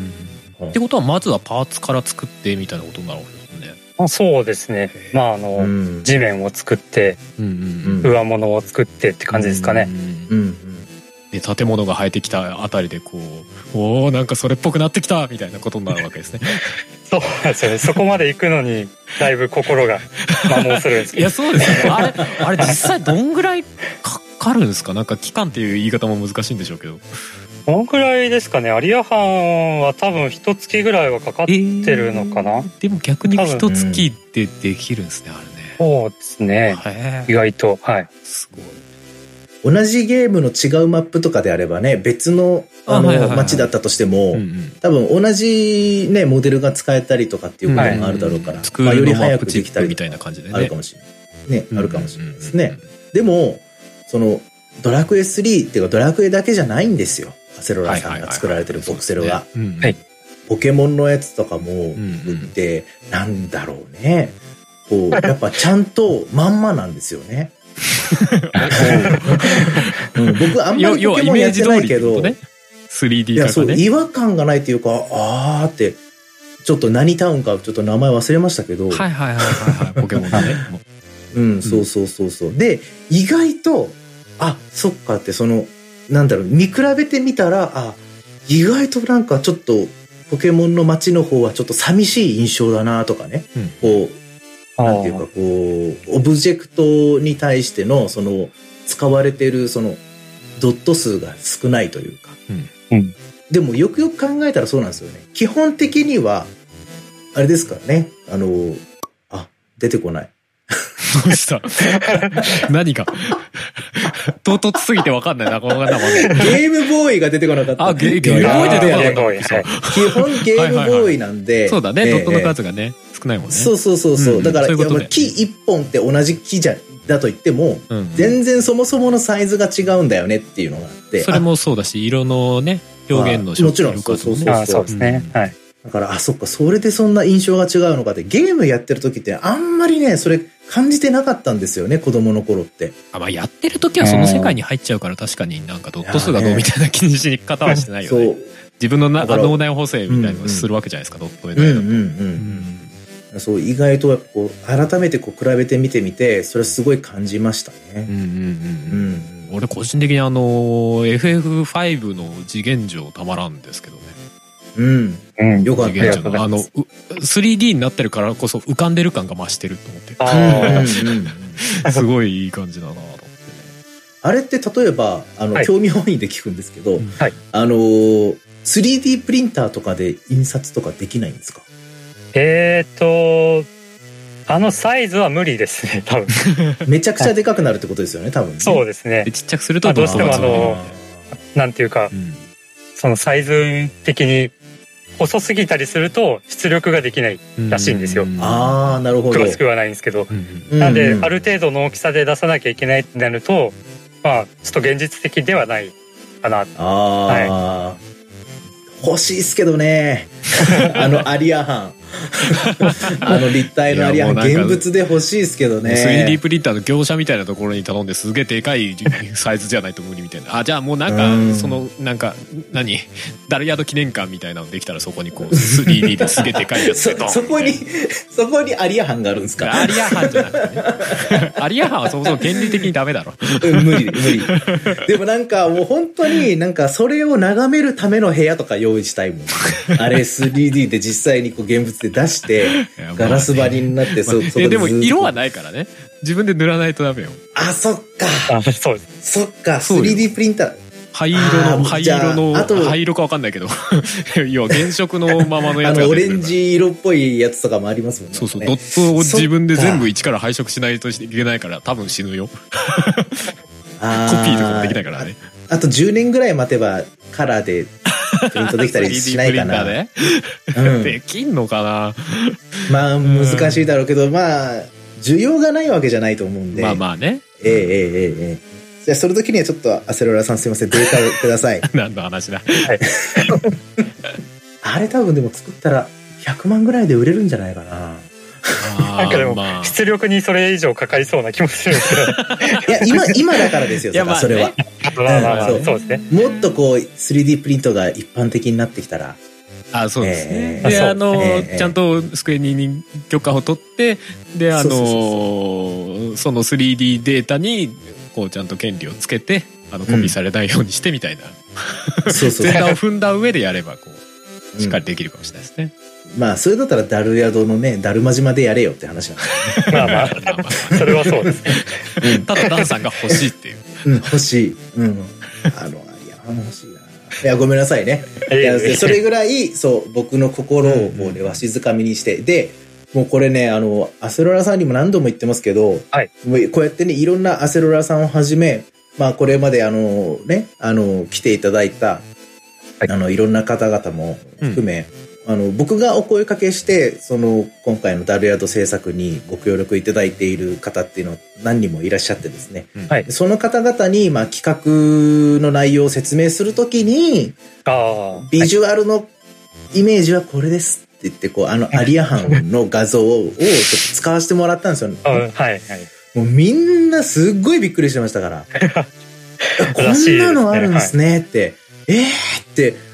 んってことはまずはパーツから作ってみたいなことになるわけですよね。まあ、そうですねまああの、うん。地面を作ってうんうんうん上物を作ってって感じですかね、うんうんうん。で建物が生えてきたあたりでこうおおなんかそれっぽくなってきたみたいなことになるわけですね。<laughs> そうなんですよねそこまで行くのにだいぶ心が摩耗するんですけど <laughs> いやそうですよね。あれあれ実際どんぐらいかかるんですか？なんか期間っていう言い方も難しいんでしょうけど。どのくらいですかねアリア班は多分一月ぐらいはかかってるのかな、でも逆に一月でできるんですねあれね。そうですねへ意外とはいすごい。同じゲームの違うマップとかであればね、別の、あの、街だったとしても、うんうん多分同じね、モデルが使えたりとかっていうこともあるだろうから、まあ、より早くできたりみたいな感じでね。あるかもしれない。ね、あるかもしれないですうんうんね。でも、その、ドラクエ3っていうかドラクエだけじゃないんですよ。アセロラさんが作られてるボクセルは。うんうんはいポケモンのやつとかもん売って、なんだろうね。こう、やっぱちゃんとまんまなんですよね。<laughs> うん僕あんまりポケモンやってないけど、ね 3D いや、そう。違和感がないっていうか、あーって、ちょっと何タウンかちょっと名前忘れましたけど、はいはいはいはいはい。<laughs> ポケモンのね。うん、そうそうそうそう。で、意外と、あ、そっかって、その、なんだろう、見比べてみたら、あ、意外となんかちょっと、ポケモンの街の方はちょっと寂しい印象だなとかね、うんこう、なんていうかこう、オブジェクトに対しての、その、使われてる、その、ドット数が少ないというか。うんでも、よくよく考えたらそうなんですよね。基本的には、あれですからね。あの、あ、出てこない。<laughs> どうした？<laughs> 何か。唐突すぎてわかんないな、この方も。ゲームボーイが出てこなかった。あゲゲームボーイ出てこなかった基本ゲームボーイなんで。そうだね、ええドットの数がね、少ないもんね。そうそうそうそう。うんだから、木一本って同じ木じゃ、だと言っても、うん全然そもそものサイズが違うんだよねっていうのがあって。それもそうだし、色のね、表現のあもちろん色数もねそうああそうですね。はい。だから、あ、そっか、それでそんな印象が違うのかって、ゲームやってる時ってあんまりね、それ感じてなかったんですよね、子供の頃って。あまあ、やってる時はその世界に入っちゃうから確かになんかドット数がどうみたいな気にし方はしてないよね。そう。自分の脳内補正みたいなのをするわけじゃないですか、ドット絵の絵だと。うんうんうん。そう、意外とやっぱこう、改めてこう比べてみてみて、それすごい感じましたね。うんうんうんううんん。俺個人的にあの FF5 の次元上たまらんですけどねうん。うん。よかったああのう 3D になってるからこそ浮かんでる感が増してると思ってあうんうんうん <laughs> すごいいい感じだなと思ってねあれって例えば、あの、はい興味本位で聞くんですけど、うんはいあのー、3D プリンターとかで印刷とかできないんですか？えっと、あのサイズは無理ですね、<laughs> 多分。<laughs> めちゃくちゃでかくなるってことですよね、多分ね。そうですねで。ちっちゃくするとまあどうしてもあのなんていうかう、んそのサイズ的に細すぎたりすると出力ができない。らしいんですようんああ、なるほど。詳しくはないんですけど。うんうんなんで、うんある程度の大きさで出さなきゃいけないってなると、まあ、ちょっと現実的ではないかな。ああ、欲しいっすけどね。<laughs> あのアリアハン。<laughs> あの立体のアリアハン、いやもうなんか現物で欲しいっすけどね。3D プリンターの業者みたいなところに頼んですげえでかいサイズじゃないと無理みたいな。あじゃあもうなんかうん。そのなんか何？ダルヤード記念館みたいなのできたらそこにこう 3D ですげえでかいやつ <laughs> そでそこに、<laughs> そこにアリアハンがあるんですか？アリアハンじゃなくてね。アリアハンはそもそも原理的にダメだろ。うん無理、無理。でもなんかもう本当になんかそれを眺めるための部屋とか用意したいもん。あれ 3D で実際にこう現物で出して、やガラス張りになって、そ、そこえでも色はないからね自分で塗らないとダメよあ、そっか。あそうです。そっか。そうよ 3D プリンター。灰色の灰じゃあ色のあと灰色かわかんないけど <laughs> 要は原色のままのやあの、オつが出てくるからレンジ色っぽいやつとかもありますもんね。そうそう、ねドットを自分で全部そっ一から配色しないといけないから多分死ぬよ。コあピーとかもできないからね。ああと10年ぐらい待てばカラーでプリントできたりしないかな。でできんのかな、まあ、難しいだろうけど、まあ、需要がないわけじゃないと思うんで。まあまあね。ええええええ。じゃあ、その時にはちょっと、アセロラさんすいません、データをください。<laughs> 何の話だ。はい、<laughs> あれ多分でも作ったら100万ぐらいで売れるんじゃないかな。なんかでもまあ、出力にそれ以上かかりそうな気もするんですけいや、今、今だからですよ、いやだからそれは。ど。まあまあまあそうですね。もっとこう、3D プリントが一般的になってきたら、あそうですね。ええで、あの、ええちゃんとスクエニに許可を取って、で、あのその 3D データに、こうちゃんと権利をつけて、あの、コピーされないようにしてみたいな。そうそう全体を踏んだ上でやれば、こう、うんしっかりできるかもしれないですね。まあ、それだったらダルヤドのね、ダルマ島でやれよって話なんで <laughs> まあままあまああ、それはそうですね。ただダンさんが欲しいっていう。うん、欲しい。うん。あの、いや、欲しいな。いや、ごめんなさいね。いやええそれぐらい、そう、僕の心をもうね、わしづかみにして。で、もうこれね、あの、アセロラさんにも何度も言ってますけど、はいもうこうやってね、いろんなアセロラさんをはじめ、まあ、これまであの、ね、あの、来ていただいた、はいあの、いろんな方々も含め、あの、僕がお声かけして、その、今回のダルヤド制作にご協力いただいている方っていうのは何人もいらっしゃってですね。はいその方々に、まあ、企画の内容を説明するときに、ああ。ビジュアルのイメージはこれですって言って、こう、あの、アリアハンの画像をちょっと使わせてもらったんですよ。あ <laughs> はいはい。もうみんなすっごいびっくりしてましたから。<laughs> こんなのあるんですねって。えーって、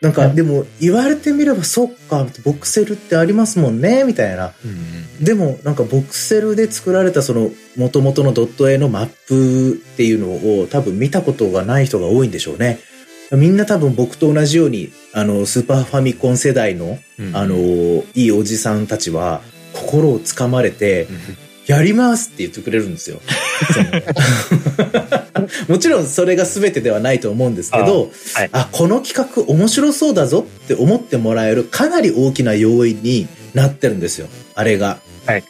なんか、でも言われてみればそっか、ボクセルってありますもんね、みたいな。うんでもなんかボクセルで作られたその元々のドット絵のマップっていうのを多分見たことがない人が多いんでしょうね。みんな多分僕と同じように、あの、スーパーファミコン世代の、うんあの、いいおじさんたちは、心をつかまれてう、んやりますって言ってくれるんですよ。<laughs> もちろんそれが全てではないと思うんですけど、はいあ、この企画面白そうだぞって思ってもらえるかなり大きな要因になってるんですよ。あれが。はい。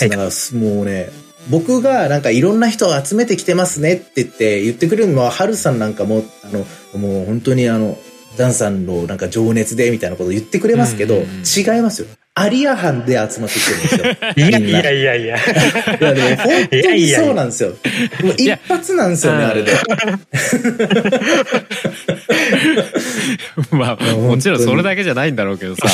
だからもうね、僕がなんかいろんな人を集めてきてますねって言って言ってくれるのは、ハルさんなんかも、あの、もう本当にあの、ダンさんのなんか情熱でみたいなこと言ってくれますけど、違いますよ。アリア班で集まってきてるんですよ。いやいやいやいや。いやでも本当にそうなんですよ。もう一発なんですよね、あれで。まあ、もちろんそれだけじゃないんだろうけどさ。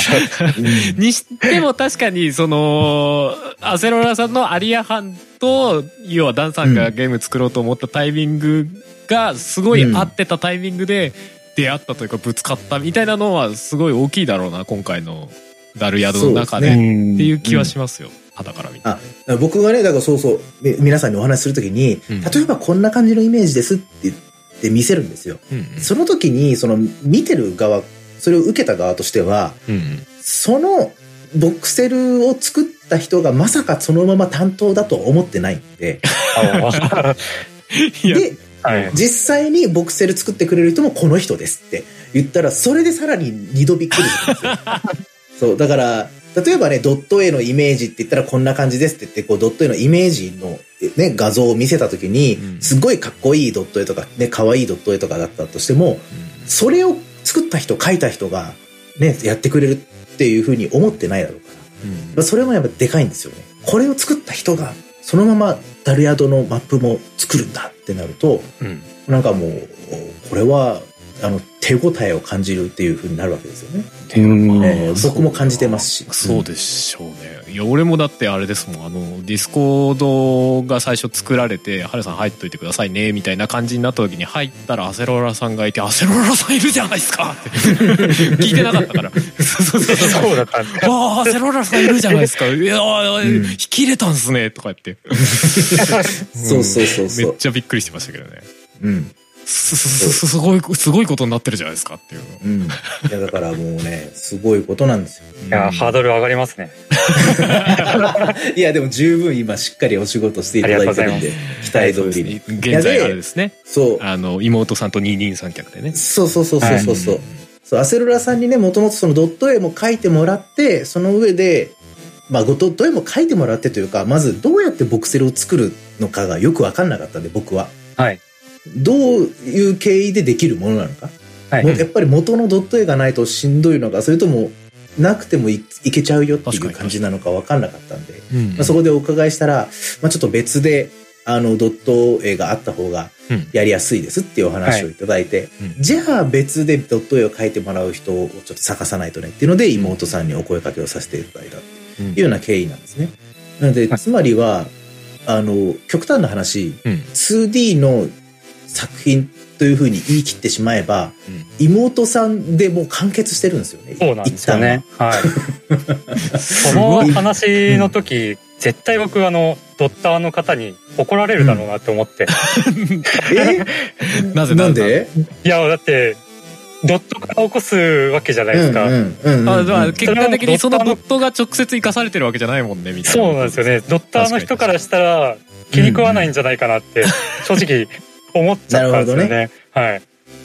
にしても確かに、その、アセロラさんのアリア班と、要はダンさんがゲーム作ろうと思ったタイミングが、すごい合ってたタイミングで出会ったというか、ぶつかったみたいなのは、すごい大きいだろうな、今回のダルヤドの中で。そうってんいう気はしますよ。肌から見て。あ僕がね、だからそうそう、み皆さんにお話しするときに、うん例えばこんな感じのイメージですって言って見せるんですよ。うんその時に、その見てる側、それを受けた側としては、うん。そのボクセルを作った人がまさかそのまま担当だとは思ってないんで、<laughs> で、はい。実際にボクセル作ってくれる人もこの人ですって言ったら、それでさらに二度びっくりするんですよ。<laughs> そう、だから、例えばね、ドット絵のイメージって言ったらこんな感じですって言って、こう、ドット絵のイメージのね、画像を見せたときにうん、すごいかっこいいドット絵とか、ね、可愛いドット絵とかだったとしても、それを作った人、描いた人が、ね、やってくれるっていうふうに思ってないだろうから。うんまあそれもやっぱでかいんですよね。これを作った人が、そのままダルヤドのマップも作るんだってなると、うん。なんかもう、これは、あの、手応えを感じるっていう風になるわけですよね。うんえー僕も感じてますし。そうでしょうね。いや、俺もだってあれですもん。あの、ディスコードが最初作られて、ハルさん入っといてくださいね、みたいな感じになった時に入ったらアセロラさんがいて、アセロラさんいるじゃないですかって聞いてなかったから。そうそうそうそう。そうだったんです。わあ、アセロラさんいるじゃないですか。いやー、うん引き入れたんすね、とか言って。<laughs> <laughs> そうそうそうめそう。っちゃびっくりしてましたけどね。うん。す、す、すすごい、すごいことになってるじゃないですかっていうの。うん。いや、だからもうね、すごいことなんですよ。いや、ハードル上がりますね。<laughs> いや、でも十分今しっかりお仕事していただいてるんで、期待通りに。現在あれですね。そう。あの、妹さんと二人三脚でね。そうそうそうそうそうそう。そう、アセロラさんにね、もともとそのドット絵も描いてもらって、その上で、まあ、ドット絵も描いてもらってというか、まずどうやってボクセルを作るのかがよくわかんなかったんで、僕は。はい。どういう経緯でできるものなのか？はい。もうやっぱり元のドット絵がないとしんどいのか、それとも、なくてもいいけちゃうよっていう感じなのかわかんなかったんで、うんまあ、そこでお伺いしたら、まあ、ちょっと別で、あの、ドット絵があった方がうんやりやすいですっていうお話をいただいて、うん。じゃあ別でドット絵を描いてもらう人をちょっと探さないとねっていうので妹さんにお声掛けをさせていただいたっていうような経緯なんですね。なので、はいつまりは、あの、極端な話、うん。2D の作品というふうに言い切ってしまえば、うん妹さんでもう完結してるんですよね。そうなんですよね。はい。その話の時、絶対僕あの、ドッターの方に怒られるだろうなって思って。一旦は。え？<laughs> なぜなんで？いや、だって、ドットから起こすわけじゃないですか。うんうんうんうんあ、だから結果的にそのドットが直接生かされてるわけじゃないもんね、みたいな。そうなんですよね。ドッターの人からしたら気に食わないんじゃないかなって、<laughs> 正直思っちゃったんですよね。はい。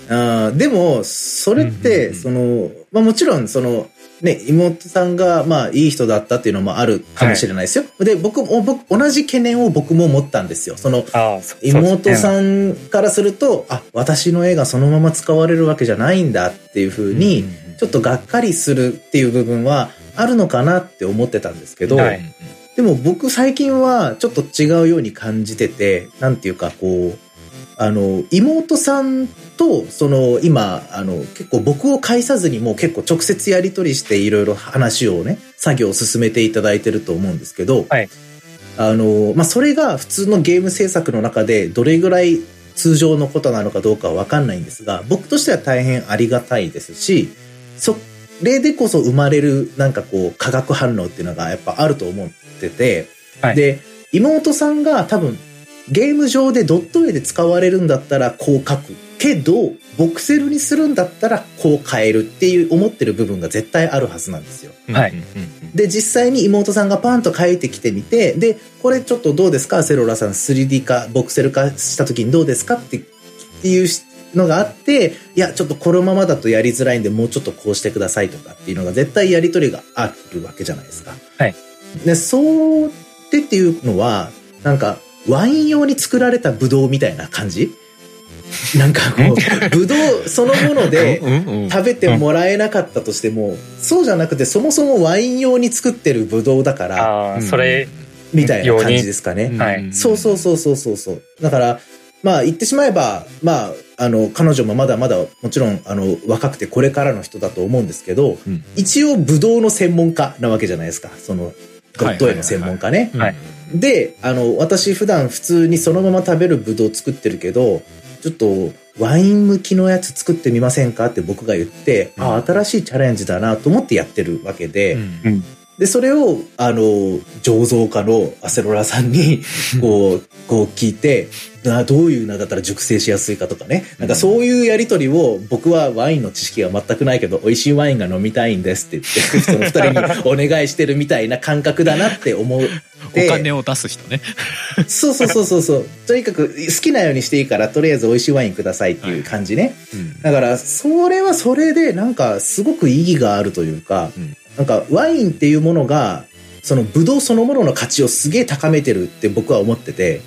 あーでも、それって、うんその、まあもちろん、その、ね、妹さんが、まあ、いい人だったっていうのもあるかもしれないですよ。で、僕も、僕、同じ懸念を僕も持ったんですよ。その、妹さん。んからすると、あ、私の絵がそのまま使われるわけじゃないんだっていうふうに、ちょっとがっかりするっていう部分はあるのかなって思ってたんですけど、はいでも僕最近はちょっと違うように感じてて、なんていうかこう、あの、妹さんと、その、今、あの、結構僕を介さずにもう結構直接やり取りしていろいろ話をね、作業を進めていただいてると思うんですけど、はい。あの、まあ、それが普通のゲーム制作の中でどれぐらい通常のことなのかどうかはわかんないんですが、僕としては大変ありがたいですし、それでこそ生まれるなんかこう化学反応っていうのがやっぱあると思ってて、はい。で、妹さんが多分ゲーム上でドット絵で使われるんだったらこう書くけど、ボクセルにするんだったらこう変えるっていう思ってる部分が絶対あるはずなんですよ。はいで、実際に妹さんがパンと書いてきてみて、で、これちょっとどうですか？セロラさん 3D 化、ボクセル化した時にどうですか？ってっていうのがあって、いや、ちょっとこのままだとやりづらいんで、もうちょっとこうしてくださいとかっていうのが絶対やりとりがあるわけじゃないですか。はい。で、そうってっていうのは、なんか、ワイン用に作られたブドウみたいな感じ？なんかこう、ブドウそのもので、食べてもらえなかったとしても、そうじゃなくてそもそもワイン用に作ってるブドウだからそれみたいな感じですかね。うん。はい。そうそうそうそうそうそう。だからまあ言ってしまえばまああの彼女もまだまだもちろんあの若くてこれからの人だと思うんですけど、うん。一応ブドウの専門家なわけじゃないですか。そのドット絵の専門家ね。はいで、あの、私普段普通にそのまま食べるブドウ作ってるけど、ちょっとワイン向きのやつ作ってみませんか？って僕が言って、うん。あ、新しいチャレンジだなと思ってやってるわけで、うんで、それを、あの、醸造家のアセロラさんに、<laughs> こう、こう聞いて、などういう名だったら熟成しやすいかとかね。なんかそういうやりとりを、僕はワインの知識が全くないけど、美味しいワインが飲みたいんですって言って、その二人に <laughs> お願いしてるみたいな感覚だなって思って。お金を出す人ね。<laughs> そうそうそうそうそう。とにかく好きなようにしていいから、とりあえず美味しいワインくださいっていう感じね。だから、それはそれで、なんか、すごく意義があるというか、うんなんか、ワインっていうものが、その、ブドウそのものの価値をすげえ高めてるって僕は思ってて、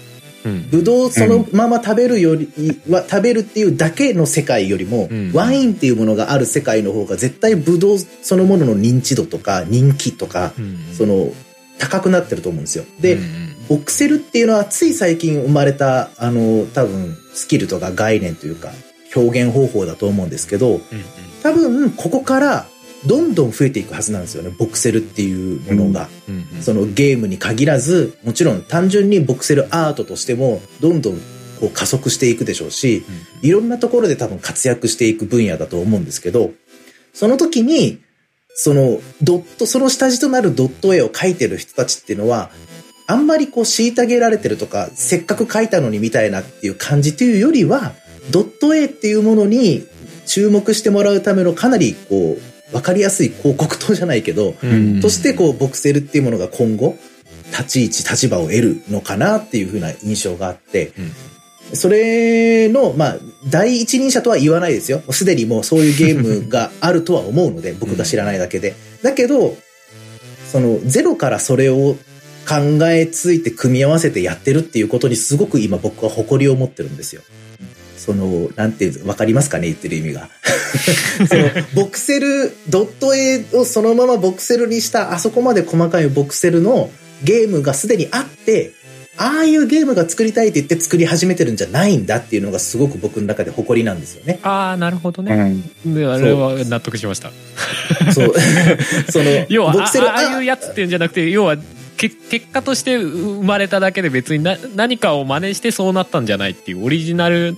うん。ブドウそのまま食べるよりは、食べるっていうだけの世界よりも、うん。ワインっていうものがある世界の方が絶対ブドウそのものの認知度とか人気とか、うん。その、高くなってると思うんですよ。で、うん。ボクセルっていうのはつい最近生まれた、あの、多分、スキルとか概念というか、表現方法だと思うんですけど、うん。多分、ここから、どんどん増えていくはずなんですよね、ボクセルっていうものが。うんうんそのゲームに限らず、もちろん単純にボクセルアートとしても、どんどんこう加速していくでしょうし、いろんなところで多分活躍していく分野だと思うんですけど、その時に、そのドット、その下地となるドット絵を描いてる人たちっていうのは、あんまりこう虐げられてるとか、せっかく描いたのにみたいなっていう感じというよりは、ドット絵っていうものに注目してもらうためのかなりこう、わかりやすい広告塔じゃないけど、うん。としてこうボクセルっていうものが今後立ち位置立場を得るのかなっていうふうな印象があって、それのまあ第一人者とは言わないですよ。すでにもうそういうゲームがあるとは思うので僕が知らないだけで、だけどそのゼロからそれを考えついて組み合わせてやってるっていうことにすごく今僕は誇りを持ってるんですよ。その、なんていう、わかりますかね？言ってる意味が。<laughs> その、ボクセル、ドット絵をそのままボクセルにした、あそこまで細かいボクセルのゲームがすでにあって、ああいうゲームが作りたいって言って作り始めてるんじゃないんだっていうのがすごく僕の中で誇りなんですよね。ああなるほどうね。んであれは納得しました。そう。<laughs> その、要はあボクセル、あああいうやつっていうんじゃなくて要はけ結果として生まれただけで別にな何かを真似してそうなったんじゃないっていうオリジナル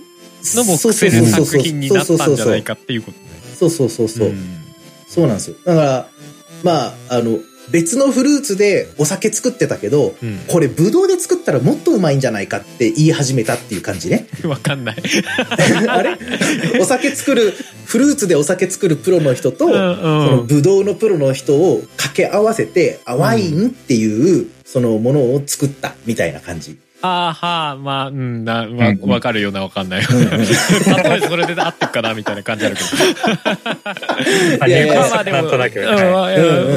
のボクセル作品になったんじゃないかっていうことね。そうそうそうそう。んそうなんですよ。だから、まあ、あの、別のフルーツでお酒作ってたけど、うんこれブドウで作ったらもっとうまいんじゃないかって言い始めたっていう感じね。わかんない。あれお酒作る、フルーツでお酒作るプロの人と、うんそのうんブドウのプロの人を掛け合わせて、あワインっていう、そのものを作ったみたいな感じ。あーはあまあうんなわうんわかるようなわかんない。ような。<laughs> 例えそれで合ってっかなみたいな感じあるけど。あいやいやまあまあでも、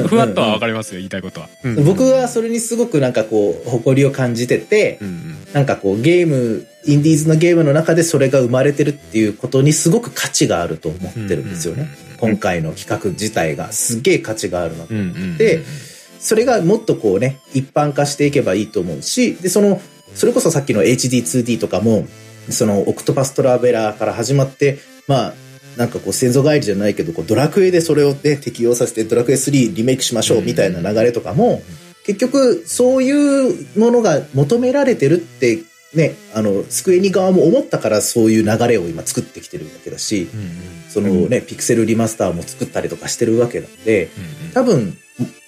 ふわっとはわかりますよ言いたいことは。うん僕はそれにすごくなんかこう、誇りを感じてて、うんうん。なんかこうゲーム、インディーズのゲームの中でそれが生まれてるっていうことにすごく価値があると思ってるんですよね。今回の企画自体がすげえ価値があるなとうんうん。でそれがもっとこうね、一般化していけばいいと思うし、で、その、それこそさっきの HD2D とかも、そのオクトパストラベラーから始まって、まあ、なんかこう先祖返りじゃないけど、こうドラクエでそれをね、適用させてドラクエ3リメイクしましょうみたいな流れとかも、結局そういうものが求められてるってね、あの、スクエニ側も思ったからそういう流れを今作ってきてるわけだし、うんうん。そのね、ピクセルリマスターも作ったりとかしてるわけなんで、うんうん。多分、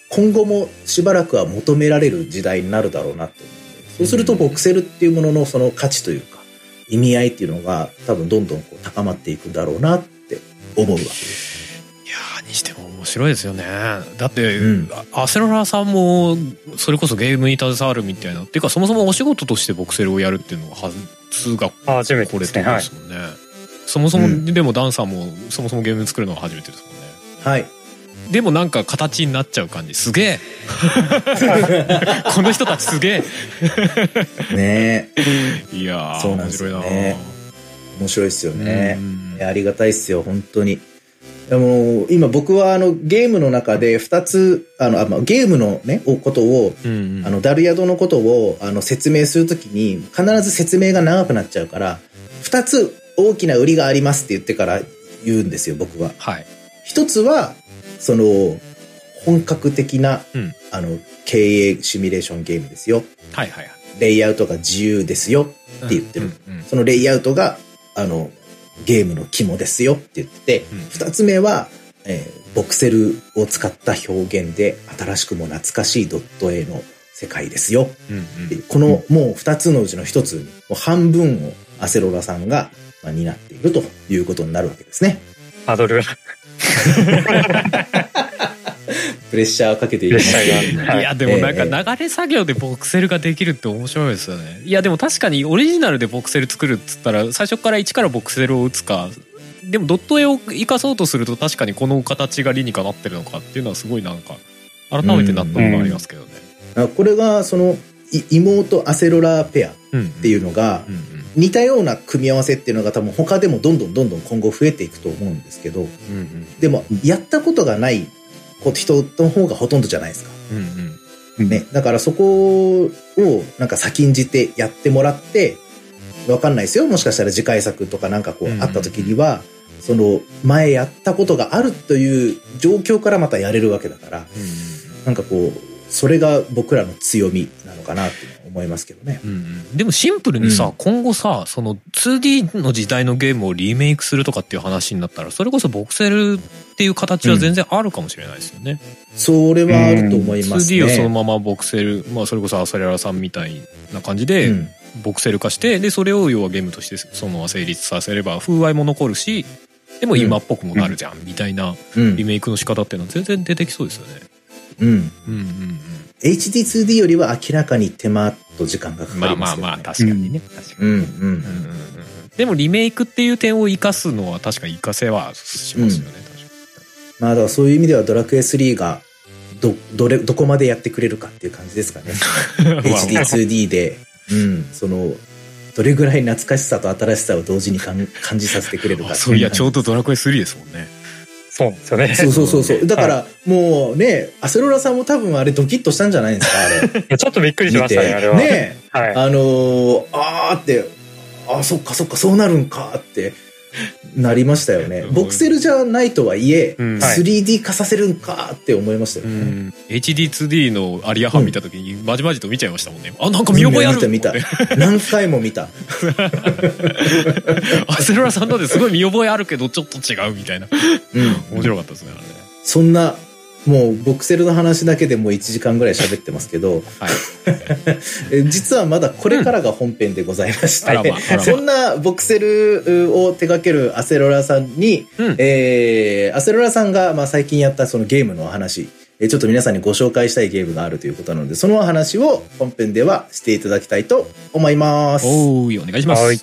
今後もしばらくは求められる時代になるだろうなと思そうするとボクセルっていうもののその価値というか、意味合いっていうのが多分どんどんこう高まっていくんだろうなって思うわけです。いやーにしても面白いですよねだって、うんアセロラさんもそれこそゲームに携わるみたいなっていうかそもそもお仕事としてボクセルをやるっていうのが初が初めてこれってことですね。はい。そもそも、うんでもダンさんもそもそもゲーム作るのが初めてですもんねはい。でもなんか形になっちゃう感じ。すげえ。<laughs> この人たちすげねえ。いやーそうなんですよね。面白いなえ面白いですよね。ありがたいっすよ、本当に。でも今僕はあのゲームの中で2つ、あの、あまあゲームのね、おことを、うんうん。あの、ダルヤドのことをあの説明するときに必ず説明が長くなっちゃうから、2つ大きな売りがありますって言ってから言うんですよ、僕は。はい。一つは、その、本格的な、うん。あの、経営シミュレーションゲームですよ。はいはいはい。レイアウトが自由ですよ。って言ってる。うんうんそのレイアウトが、あの、ゲームの肝ですよ。って言ってて、うん。二つ目は、えーボクセルを使った表現で、新しくも懐かしいドット絵の世界ですよ。うんうん。この、もう二つのうちの一つに、もう半分をアセロラさんが、まあ、担っているということになるわけですね。ハードル。<laughs> プレッシャーをかけていきますけれどもプレッシャーがいやでもなんええ。か流れ作業でボクセルができるって面白いですよね。いやでも確かにオリジナルでボクセル作るっつったら最初から一からボクセルを打つか。でもドット絵を生かそうとすると確かにこの形が理にかなってるのかっていうのはすごいなんか改めて納得がありますけどね。あこれが、その、い妹アセロラペアっうんていうのが、うん。うん似たような組み合わせっていうのが多分他でもどんどんどんどん今後増えていくと思うんですけど、うんうんでも、やったことがない人の方がほとんどじゃないですか。うんうんね。だからそこを、なんか先んじてやってもらって、わかんないですよ。もしかしたら次回作とかなんかこううんうんあった時には、その前やったことがあるという状況からまたやれるわけだから、うんなんかこう、それが僕らの強みなのかなって思いますけどね。うんうんでもシンプルにさ、うん今後さその 2D の時代のゲームをリメイクするとかっていう話になったらそれこそボクセルっていう形は全然あるかもしれないですよね。それはあると思いますね。2D をそのままボクセル、まあ、それこそアサレラさんみたいな感じで、うんボクセル化してでそれを要はゲームとしてそのまま成立させれば風合いも残るしでも今っぽくもなるじゃん、みたいなうんリメイクの仕方っていうのは全然出てきそうですよね。うん。うんうん HD2D よりは明らかに手間と時間がかうん。かまあまありますけどね。まあ確かにね。確かうんうん。に。うんうんうんでもリメイクっていう点を生かすのは確かに生かせはしますよね。確かまあだからそういう意味ではドラクエ3がど、どれ、どこまでやってくれるかっていう感じですかね。<laughs> に。HD2D で、うん、その、どれぐらい懐かしさと新しさを同時に感感じさせてくれるかってそういやちょうど。どドラクエ3ですもんね。そうなんですよね。そうそうそうそう。だから、もうね、アセロラさんも多分あれドキッとしたんじゃないですか、あれ。ちょっとびっくりしま。したね、あれは。ねはい。あのー、あーって、あーそっかそっか、そうなるんかってなりましたよねう。んボクセルじゃないとはいえ、うんはい 3D 化させるんかって思いましたようね。ん、HD2D のアリア班見た時にまじまじと見ちゃいましたもんね。あ、なんか見覚えある見た見た。何回も見た。アセロラさんだってすごい見覚えあるけどちょっと違うみたいな。うん。面白かったですね、あれね。そんな、もうボクセルの話だけでもう1時間ぐらい喋ってますけど、はい。<laughs> え実はまだこれからが本編でございまして、あらまああらまあそんなボクセルを手掛けるアセロラさんに、うんえーアセロラさんがまあ最近やったそのゲームのお話、えーちょっと皆さんにご紹介したいゲームがあるということなので、そのお話を本編ではしていただきたいと思います。おーい、お願いします。はい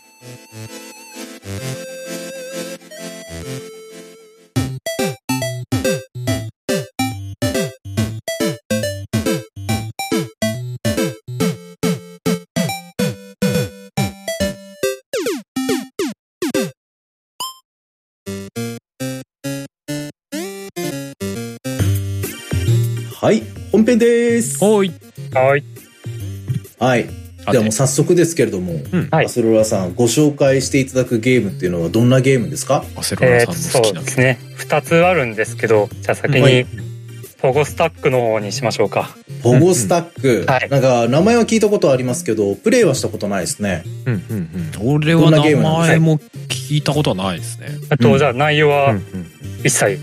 はい、本編です。おーい。はい。はい。あではもう早速ですけれども、うん。はいアセロラさんご紹介していただくゲームっていうのはどんなゲームですか？アセロラさんの好きなそうですね。二つあるんですけど、じゃあ先はいにポゴスタックの方にしましょうか。ポゴスタック。はいなんか、名前は聞いたことありますけど、プレイはしたことないですね。うんうんうん。俺は名前も聞いたことはないですね。あと、うんじゃあ内容うんはうん一切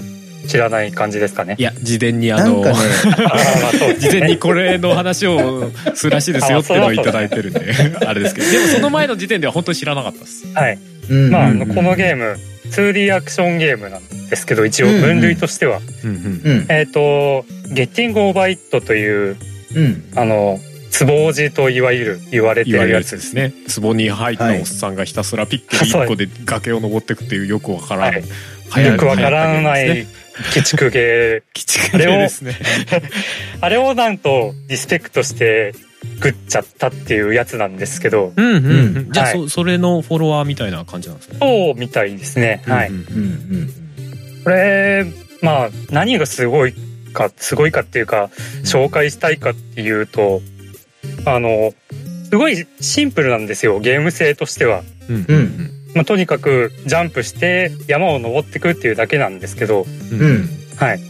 知らない感じですかねい。や、事前にあの、事前にこれの話をするらしいですよっていうのをいただいてるんで、<laughs> あれですけど。でもその前の時点では本当に知らなかったです。はい。うんまあ、このゲーム 2D アクションゲームなんですけど一応分類としては。えっ、と「ゲッティング・オーバー・イット」といううん。あの壺字といわゆる言われてるやつでね。つですすね。壺に入ったおっさんがひたすらピッケル1個で崖を登っていくっていうよくわからん。はい流行よくわからな流行ったゲームですねい鬼畜ゲー鬼畜ゲーですね。<laughs> あれをなんとリスペクトして作っちゃったっていうやつなんですけどうんうんう。うんじゃあ、はいそそれのフォロワーみたいな感じなんですね。そうみたいですね。はい。うんうんうん。うん。これまあ何がすごいかすごいかっていうか紹介したいかっていうとあのすごいシンプルなんですよゲーム性としては。うんうんうんまあ、とにかくジャンプして山を登ってくっていうだけなんですけど、うんうんうん。はい。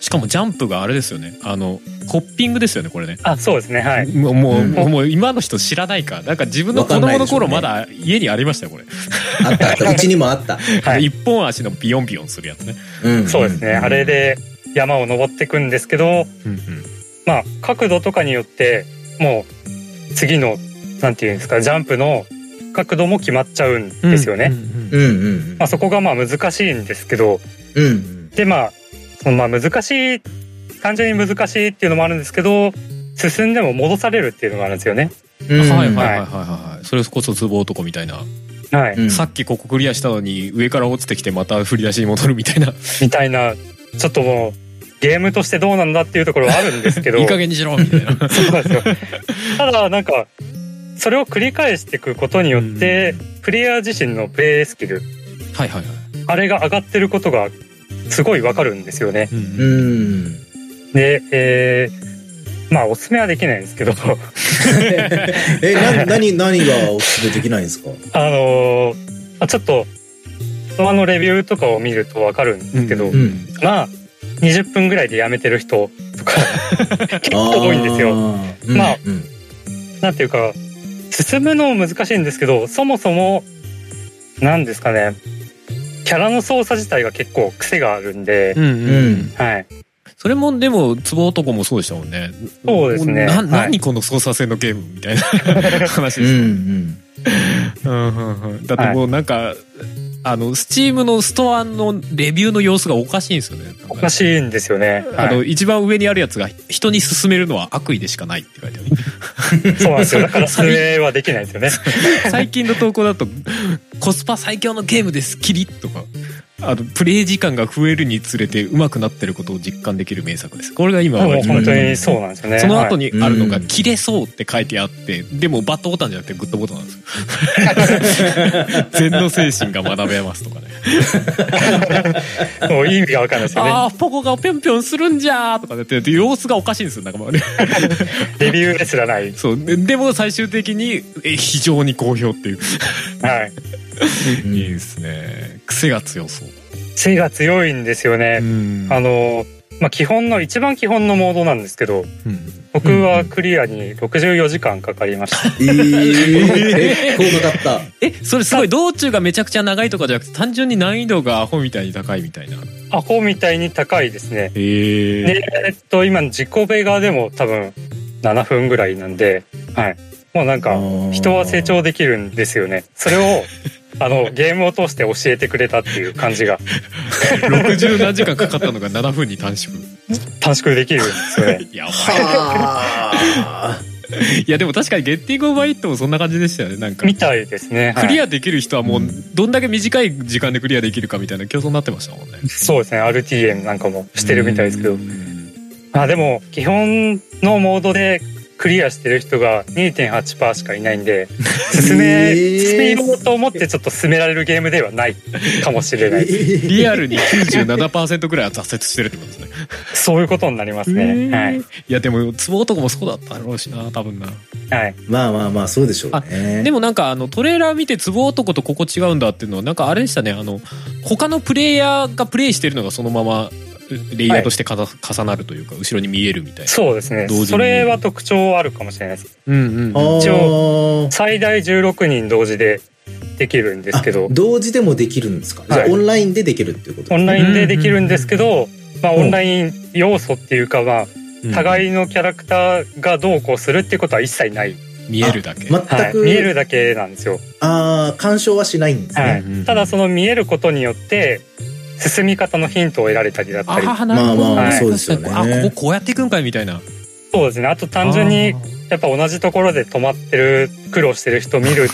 しかもジャンプがあれですよね。あの、ホッピングですよね、これね。あ、そうですね。はい。もう、もう、うんもう今の人知らないか。なんか自分の子供の頃まだ家にありましたよ、これ。あったあった。<laughs> うちにもあった。はい。一本足のビヨンビヨンするやつね。うん。そうですね。あれで山を登ってくんですけど、うんうん。まあ、角度とかによって、もう、次の、なんていうんですか、ジャンプの角度も決まっちゃうんですよね。うんうんうんうんまあ、そこがまあ難しいんですけど、うん。うん。で、まあ、そのまあ難しい、単純に難しいっていうのもあるんですけど、進んでも戻されるっていうのがあるんですよね。うん。はいはいはいはいはい。それこそツボ男みたいな。はい。うんさっきここクリアしたのに上から落ちてきてまた振り出しに戻るみたいな。みたいな、ちょっともう、ゲームとしてどうなんだっていうところはあるんですけど。<laughs> いい加減にしろみたいな。<laughs> そうなんですよ。ただ、なんか、それを繰り返していくことによって、プレイヤー自身のプレイスキル、はいはいはい。あれが上がってることが、すごいわかるんですよね。うんうん。で、えー、まあ、おすすめはできないんですけど、<laughs> え、な、何、何がおすすめできないんですか？<laughs> あのーあちょっと、そののレビューとかを見るとわかるんですけど、うんうん。まあ、20分ぐらいでやめてる人とか、<laughs> 結構多いんですよ。あー。まあうん。なんていうか、進むのも難しいんですけど、そもそも、なんですかね、キャラの操作自体が結構癖があるんで、うんうんうんはい。それもでもツボ男もそうでしたもんね。そうですねなはい何この操作性のゲームみたいな話うん。うです。ん。うんうんうんだってもうなんか、あの、スチームのストアのレビューの様子がおかしいんですよね。おかしいんですよね。あの、はい、一番上にあるやつが人に勧めるのは悪意でしかないって書いてある。そうなんですよ。だから、それはできないですよね。<laughs> 最近の投稿だと、コスパ最強のゲームです、キリッとか。あの、プレイ時間が増えるにつれて上手くなってることを実感できる名作です。これが今もうは本当にそうなんですよね。その後に。にあるのが、うん切れそうって書いてあって、でもバットボタンじゃなくてグッドボタンなんですよ。<laughs> 禅の精神が学べますとかね。もう意味がわかんないですよね。ああ、ポコがぴょんぴょんするんじゃーとかって言って、様子がおかしいんですよ、なんかもうね。<laughs> レビューですらない。そう。ででも最終的に、え、非常に好評っていう。はい。う <laughs> んいいですね。癖が強そう。背が強いんですよね。んあの、まあ、基本の、一番基本のモードなんですけど、うん僕はクリアに64時間かかりました。<laughs> えー、結構なかった。え、それすごい道中がめちゃくちゃ長いとかじゃなくて、単純に難易度がアホみたいに高いみたいな。アホみたいに高いですね。へえ。で、えっと、今、自己ベガでも多分7分ぐらいなんで、はい。もうなんか、人は成長できるんですよね。それを、<laughs> あの、ゲームを通して教えてくれたっていう感じが <laughs> 60何時間かかったのが7分に短縮。短縮できるんですよね。<laughs> やばはあ。い。いやでも確かにゲッティングオーバーイットもそんな感じでしたよね。なんか。みたいですね。はいクリアできる人はもうどんだけ短い時間でクリアできるかみたいな競争になってましたもんね。そうですね。RTM なんかもしてるみたいですけどう。んあ、でも、基本のモードでクリアしてる人が2.8%しかいないんで、<laughs> 進め、えー進めようと思ってちょっと進められるゲームではないかもしれない。リアルに97%ぐらいは挫折してるってことですね。<laughs> そういうことになりますね。はい。いやでも、ツボ男もそうだったろうしな、多分な。はい。まあまあまあ、そうでしょうね。でもなんかあのトレーラー見てツボ男とここ違うんだっていうのはなんかあれでしたねあの他のプレイヤーがプレイしてるのがそのままレイヤーとしてかざ重なるというか後ろに見えるみたいな。そうですね。それは特徴あるかもしれないです。うんうん一応最大16人同時でできるんですけど。あ同時でもできるんですか、じゃはいあオンラインでできるっていうこと？オンラインでできるんですけど、まあ、うん。オンライン要素っていうか、まあ、うん。互いのキャラクターがどうこうするっていうことは一切ない、見えるだけ。全はい、く、見えるだけなんですよ、ああ干渉はしないんですね、はい。ただその見えることによって進み方のヒントを得られたりだったり。ああなるほど、まあまあそうですよね。あこここうやっていくんかいみたいな。そうですね。あと単純にやっぱ同じところで止まってる苦労してる人見る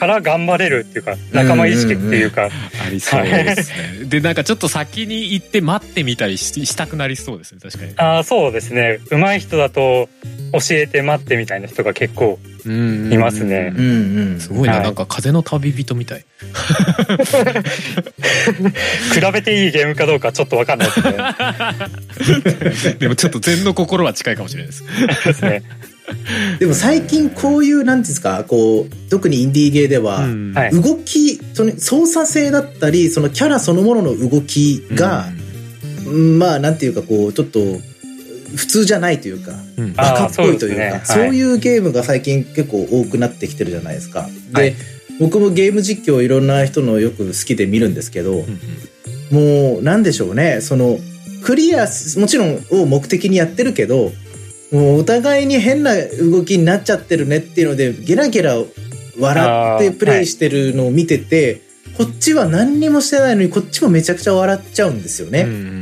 から頑張れるっていうか仲間意識っていうか、ありそうですね。<laughs> でなんかちょっと先に行って待ってみたりししたくなりそうですね確かに。ああそうですね。上手い人だと教えて待ってみたいな人が結構うんいますね。うんうんすごいな、はい。なんか風の旅人みたい。<laughs> 比べていいゲームかどうかちょっと分かんないですね。<laughs> でもちょっと禅の心は近いかもしれないです。ですね <laughs> でも最近こういうなんていうんですかこう特にインディーゲーでは、動きその操作性だったりそのキャラそのものの動きが、まあなんていうかこうちょっと普通じゃないというかうバカっぽいというかそうい。いうゲームが最近結構多くなってきてるじゃないですか。で、はい。僕もゲーム実況いろんな人のよく好きで見るんですけど、うんもうなんでしょうね。そのクリアもちろんを目的にやってるけどもうお互いに変な動きになっちゃってるねっていうのでゲラゲラ笑ってプレイしてるのを見てて、こっちは何にもしてないのにこっちもめちゃくちゃ笑っちゃうんですよね。うん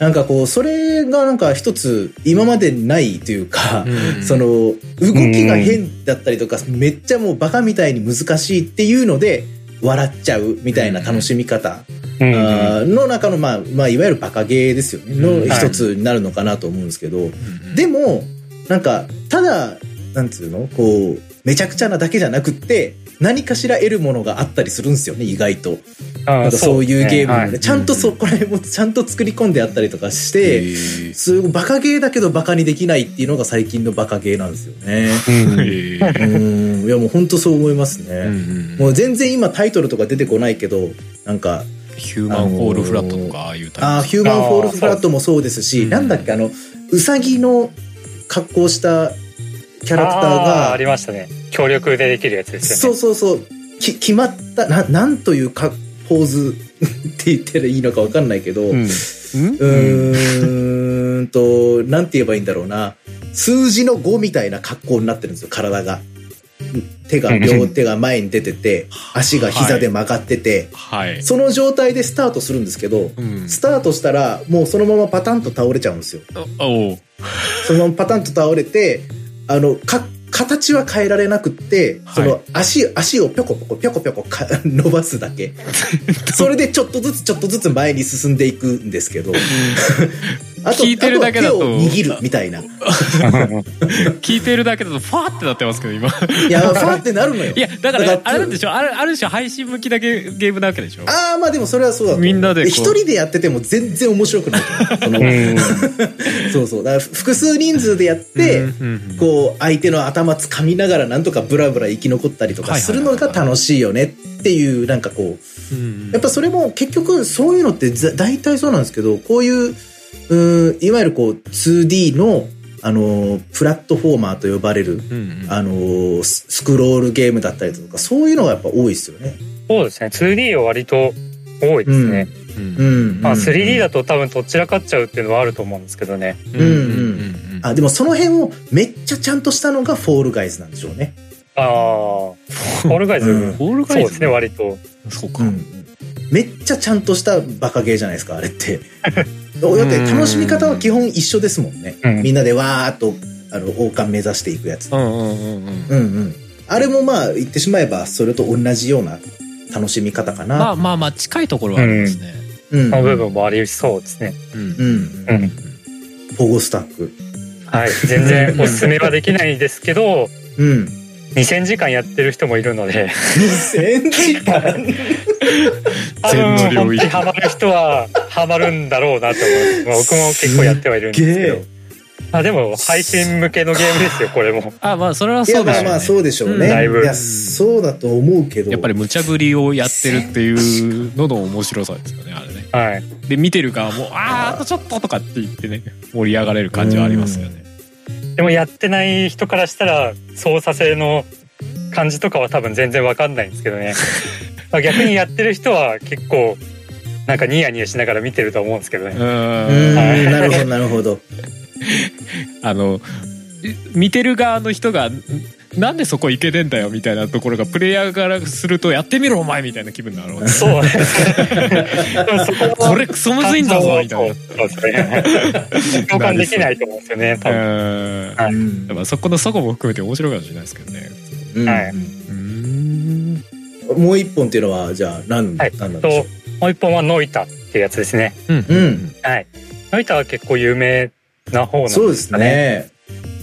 なんかこうそれがなんか一つ今までないというか、うんその動きが変だったりとかめっちゃもうバカみたいに難しいっていうので笑っちゃうみたいな楽しみ方。うん。あーの中の、まあ、まあ、いわゆるバカゲーですよね。のうん。一つになるのかなと思うんですけど、うん。でも、なんか、ただ、なんつうの？こう、めちゃくちゃなだけじゃなくって、何かしら得るものがあったりするんですよね、意外と。ななんかそういうゲームもね、はい。ちゃんとそこら辺もちゃんと作り込んであったりとかしへて、ー。すごいバカゲーだけどバカにできないっていうのが最近のバカゲーなんですよね。うん。いやもう本当そう思いますね。うんうんもう全然今タイトルとか出てこないけど、なんか、ヒューマンホールフラットとかああいうタイプ。ああ、ヒューマンフォールフラットもそうですし、う。んなんだっけ、あの、うさぎの格好したキャラクターあーあが、りましたね。協力でできるやつですそよね。うそうそう、き決まった、ななんというかポーズ <laughs> って言ったらいいのかわかんないけど、ううん。ーんと、なんて言えばいいんだろうな、数字の5みたいな格好になってるんですよ、体が。手が、う <laughs> ん両手が前に出てて、足が膝で曲がってて、はい。その状態でスタートするんですけど、うん。スタートしたら、もうそのままパタンと倒れちゃうんですよ。おおそのままパタンと倒れて、あの、か、形は変えられなくって、はいその足、足をぴょこぴょこぴょこぴょこか <laughs> 伸ばすだけ。<laughs> それでちょっとずつちょっとずつ前に進んでいくんですけど、<laughs> あと、聞いてるだけだと。手を握るみたいな。い <laughs> 聞いてるだけだとファーってなってますけど今。や、ファーってなるのよ。いやだかららあれでしょ？あれある種配信向きだけゲームなわけでしょ？ああ、まあでもそれはそうだみんなで一人でやってても全然面白くない。<laughs> そのうん。そう。だから複数人数でやって、こう、相手の頭掴みながらなんとかブラブラ生き残ったりとかするのが楽しいよねっていう、なんかこう、うん。やっぱそれも結局そういうのってざ大体そうなんですけど、こういう、うーんいわゆるこう 2D の、あのー、プラットフォーマーと呼ばれる、うんうん。あのー、ススクロールゲームだったりとか、そういうのがやっぱ多いですよね。そうですね。2D は割と多いですね、うん。うん。まあ、3D だだと多分どちらかっちゃうっていうのはあると思うんですけどね。うんうん。あ、でもその辺をめっちゃちゃんとしたのがフォールガイズなんでしょうね。ああフォールガイズ、うん。ホールガイズ？そうですね割と。そうか。うん。めっちゃちゃんとしたバカゲーじゃないですか、あれって。<laughs> だって楽しみ方は基本一緒ですもんね。うんみんなでわーっと、あの、王冠目指していくやつ。うんうんうんうんうんうん。あれもまあ言ってしまえばそれと同じような楽しみ方かな。まあまあまあ近いところはありますねうん。の部分もありそうですねうんうん。うんポゴスタック。はい全然おすすめはできないですけどうん。2000時間やってる人もいるので。2000時間？多分本領域。気ハマる人はハマるんだろうなと思います、まあ、僕も結構やってはいるんですけど。すげえ。あでも配信向けのゲームですよこれも。あまあそれはそうでしょうね。まあまあそうでしょうね。うん。だいぶいや、そうだと思うけど。やっぱり無茶ぶりをやってるっていうのの面白さですよねあれね。はい。で見てる側も「あーあとちょっと」とかって言ってね盛り上がれる感じはありますよね。でもやってない人からしたら操作性の感じとかは多分全然わかんないんですけどね。<laughs> まあ逆にやってる人は結構なんかニヤニヤしながら見てると思うんですけどね。はいん、なるほど、なるほど。<laughs> あの見てる側の人がんなんでそこ行けねえんだよみたいなところがプレイヤーからするとやってみろお前みたいな気分になるわけそうですね。こ <laughs> これクソむずいんだぞみたいな。そうですね。共感できないと思うんですよね。多分うんはいうんまあそこのそこも含めて面白いかもしれないですけどね。うんはいうんもう一本っていうのは、じゃあ、何、はい何なんでしょともう一本はノイタっていうやつですね。うんうんはい。ノイタは結構有名な方なんう。そうですね。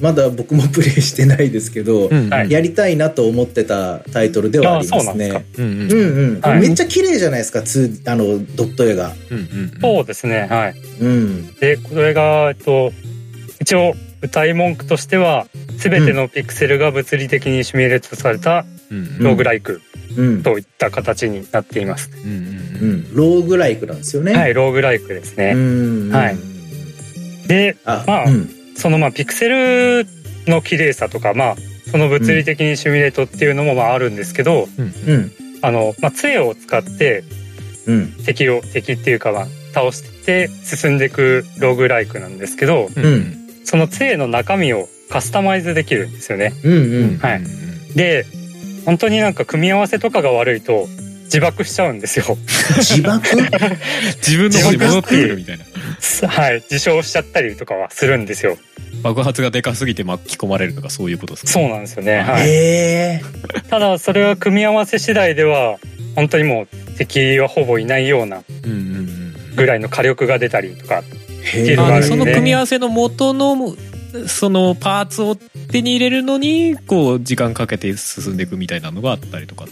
まだ僕もプレイしてないですけど、うんはいやりたいなと思ってたタイトルではありますあそうなんね。うんうんうんうん、はいめっちゃ綺麗じゃないですか、あの、ドット絵が。うんうんそうですね。はい。うん。で、これが、えっと、一応、歌い文句としては、すべてのピクセルが物理的にシミュレートされたうんローグライクうん。といった形になっています。うんうんううんん。ローグライクなんですよね。。はいい、ローグライクですうね。ん。はいで、あ、まあうん。そのまあピクセルの綺麗さとか、まあ、その物理的にシミュレートっていうのもまああるんですけど、うん。あの、まあ、杖を使ってうん。敵を、敵っていうかまあ、倒して進んでいくローグライクなんですけど、うんうんその杖の中身をカスタマイズできるんですよね。うん。うん。はいで、本当になんか組み合わせとかが悪いと自爆しちゃうんですよ。自爆？<laughs> 自分の方に戻ってくるみたいなはい。自傷しちゃったりとかはするんですよ。爆発がでかすぎて巻き込まれるとかそういうことですか？そうなんですよね。はい。ただそれは組み合わせ次第では本当にもう敵はほぼいないようなうんうんうんぐらいの火力が出たりとかへっていうのがあるんであのその組み合わせの元のそのパーツを手に入れるのにこう時間かけて進んでいくみたいなのがあったりとか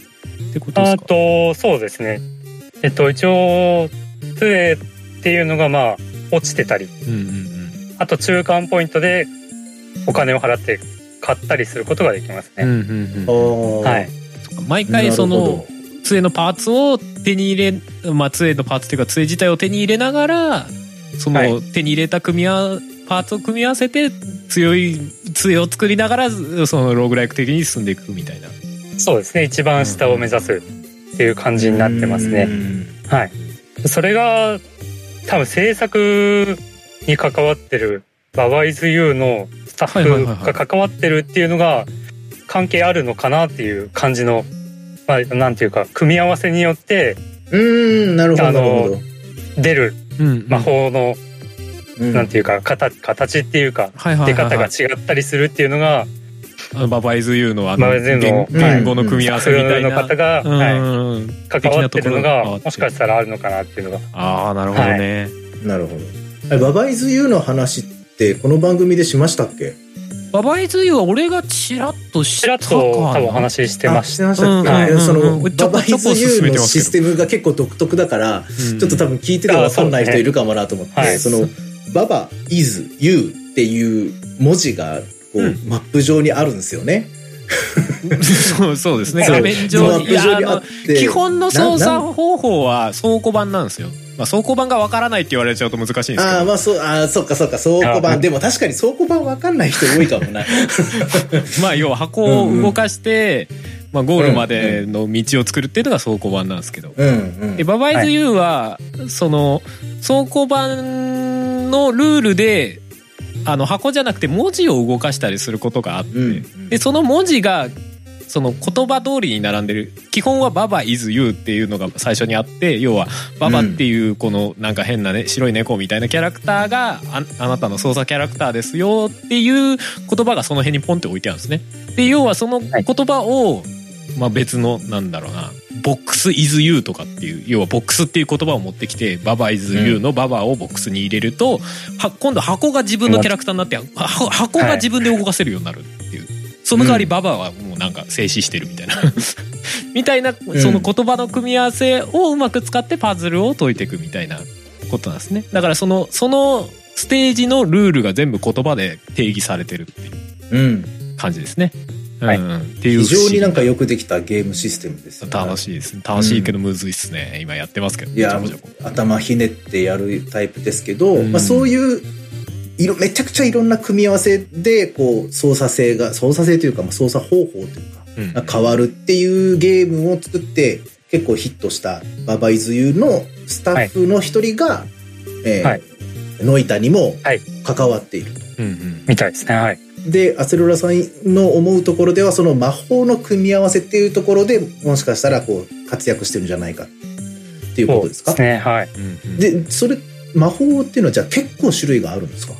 ってことですあかとそうですね。えっと一応杖っていうのがまあ落ちてたり。うんうんうん。あと中間ポイントでお金を払って買ったりすることができますうんね、うんうん。ははい。毎回その杖のパーツを手に入れまあ杖のパーツっていうか杖自体を手に入れながらそはの手に入れた組み合わパーツを組み合わせて強い杖を作りながらそのローグライク的に進んでいくみたいなそうですね。一番下を目指すっていう感じになってますね。はい。それが多分制作に関わってるババイズ U のスタッフはいはいはいはい。が関わってるっていうのが関係あるのかなっていう感じの、まあ、なんていうか組み合わせによってうーん、なるほど。出るうん魔法の、うん。なんていうか形形っていうかはいはい出はいはい。方が違ったりするっていうのがあのババイズ U のあのババイズ U の言はい。言語の組み合わせみたいな。の方が、うん。はい、うん関わってるの的なところがもしかしたらあるのかなっていうのが。ああなるほどね、なるほど。ババイズ U の話って、この番組でしましたっけ？ババイズ U は俺がチラッと知ちらったかな。っと多分お話ししてまあししてましたっけ、うん。あうん。その、ババイズこちょこ進 U のシステムが結構独特だから、うん。ちょっと多分聞いててわかんない人いるかもなと思って、はい。その、ババ、イズ、ユーっていう文字が、こう、うんマップ上にあるんですよね。そうそうですねそう画面上に。基本の操作方法は倉庫版なんですよ、まあ、倉庫版がわからないって言われちゃうと難しいんですけどああ、まあそう、ああ、そっかそっか、倉庫あ版。でも確かに倉庫版わかんない人多いかもな。<laughs> まあ要は箱を動かして、まあ、ゴールまでの道を作るっていうのが倉庫版なんですけど、うんうんで。ババイズ U は、その倉庫版のルールであの箱じゃなくて文字を動かしたりすることがあって、うん。でその文字がその言葉通りに並んでる基本は「ババ is you」っていうのが最初にあって要は「ババ」っていうこのなんか変なね白い猫みたいなキャラクターがああなたの操作キャラクターですよっていう言葉がその辺にポンって置いてあるんですね。で要はその言葉を、まあ、別のなんだろうな「ボックス is you」とかっていう要はボックスっていう言葉を持ってきて「ババ is you」の「ババ」をボックスに入れるとは今度箱が自分のキャラクターになっては箱が自分で動かせるようになるっていう。その代わりババはもうなんか静止してるみたいな。<laughs> みたいなその言葉の組み合わせをうまく使ってパズルを解いていくみたいなことなんですね。だからそのそのステージのルールが全部言葉で定義されてるっていううん。感じですねはい。うん。っていう非常になんかよよくできたゲームシステムですよね。楽しいです。ね楽しいけどむずいっすね、今やってますけど。いや頭ひねってやるタイプですけど、うん。まあ、そういういろめちゃくちゃいろんな組み合わせでこう操作性が操作性というか、まあ、操作方法といううん。か変わるっていうゲームを作って結構ヒットしたババイズユーのスタッフの一人が、えーはい。ノイタにもはい。関わっていると。うんうん。みたいですね。はいでアセロラさんの思うところではその魔法の組み合わせっていうところでもしかしたらこう活躍してるんじゃないかっていうことですか？ねはい。で、それ、魔法っていうのはじゃあ結構種類があるんですか？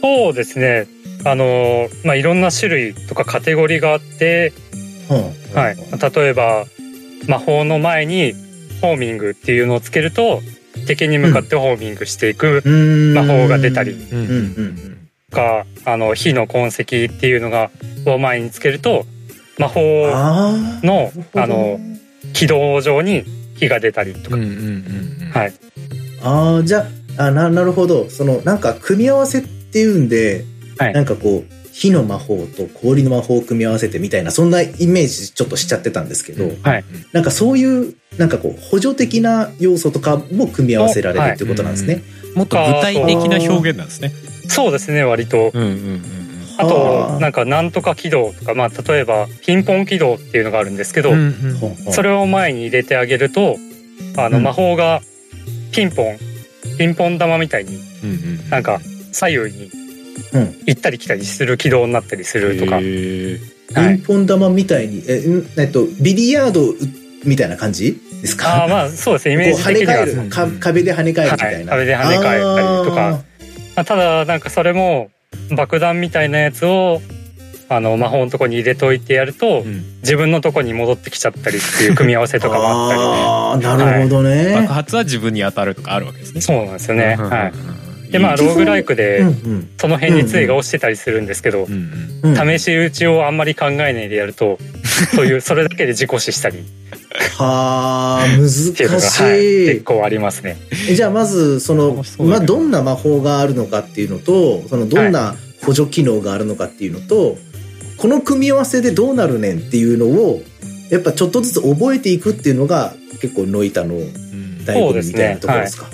そうですね。あのまあいろんな種類とかカテゴリーがあってはい。例えば魔法の前にホーミングっていうのをつけると敵に向かってホーミングしていく魔法が出たり。うん。うん。うん。とかあの火の痕跡っていうのがを前につけると魔法ああ。のあの軌道上に火が出たりとか、うんうんうんうん。はい。ああ、じゃあ、あな、なるほど。その、なんか組み合わせっていうんで、はい。なんかこう、火の魔法と氷の魔法を組み合わせてみたいな、そんなイメージちょっとしちゃってたんですけど、はい。なんかそういう、なんかこう、補助的な要素とかも組み合わせられるっていうことなんですね。もっと具体的な表現なんですねそうですね割と。うんうんうんあとなんかなんとか軌道とかまあ例えばピンポン軌道っていうのがあるんですけど、うんうん。それを前に入れてあげるとあのうん。魔法がピンポンピンポン玉みたいになんか左右にうん。行ったり来たりする軌道になったりするとか、はい、ピンポン玉みたいに、え、んえっと、ビリヤードみたいな感じですか？ああまあそうですね。イメージこう跳ね的には返る、か壁で跳ね返るみたいな。はい。壁で跳ね返ったりとかまあ、ただなんかそれも爆弾みたいなやつをあの魔法のとこに入れといてやると、うん。自分のとこに戻ってきちゃったりっていう組み合わせとかもあったり。あーなるほどね。爆発は自分に当たるとかあるわけですね。そうなんですよね。はい。でまあローグライクでその辺に杖が落ちてたりするんですけど、試し打ちをあんまり考えないでやるとそういうそれだけで事故死したり。っはあ、難ていうのが、しはい、い結。構ありますね。えじゃあまず、そのまあ、どんな魔法があるのかっていうのと、その、どんな補助機能があるのかっていうのと、この組み合わせでどうなるねんっていうのを、やっぱちょっとずつ覚えていくっていうのが、結構ノイタのうん醍醐味みたいなところですか？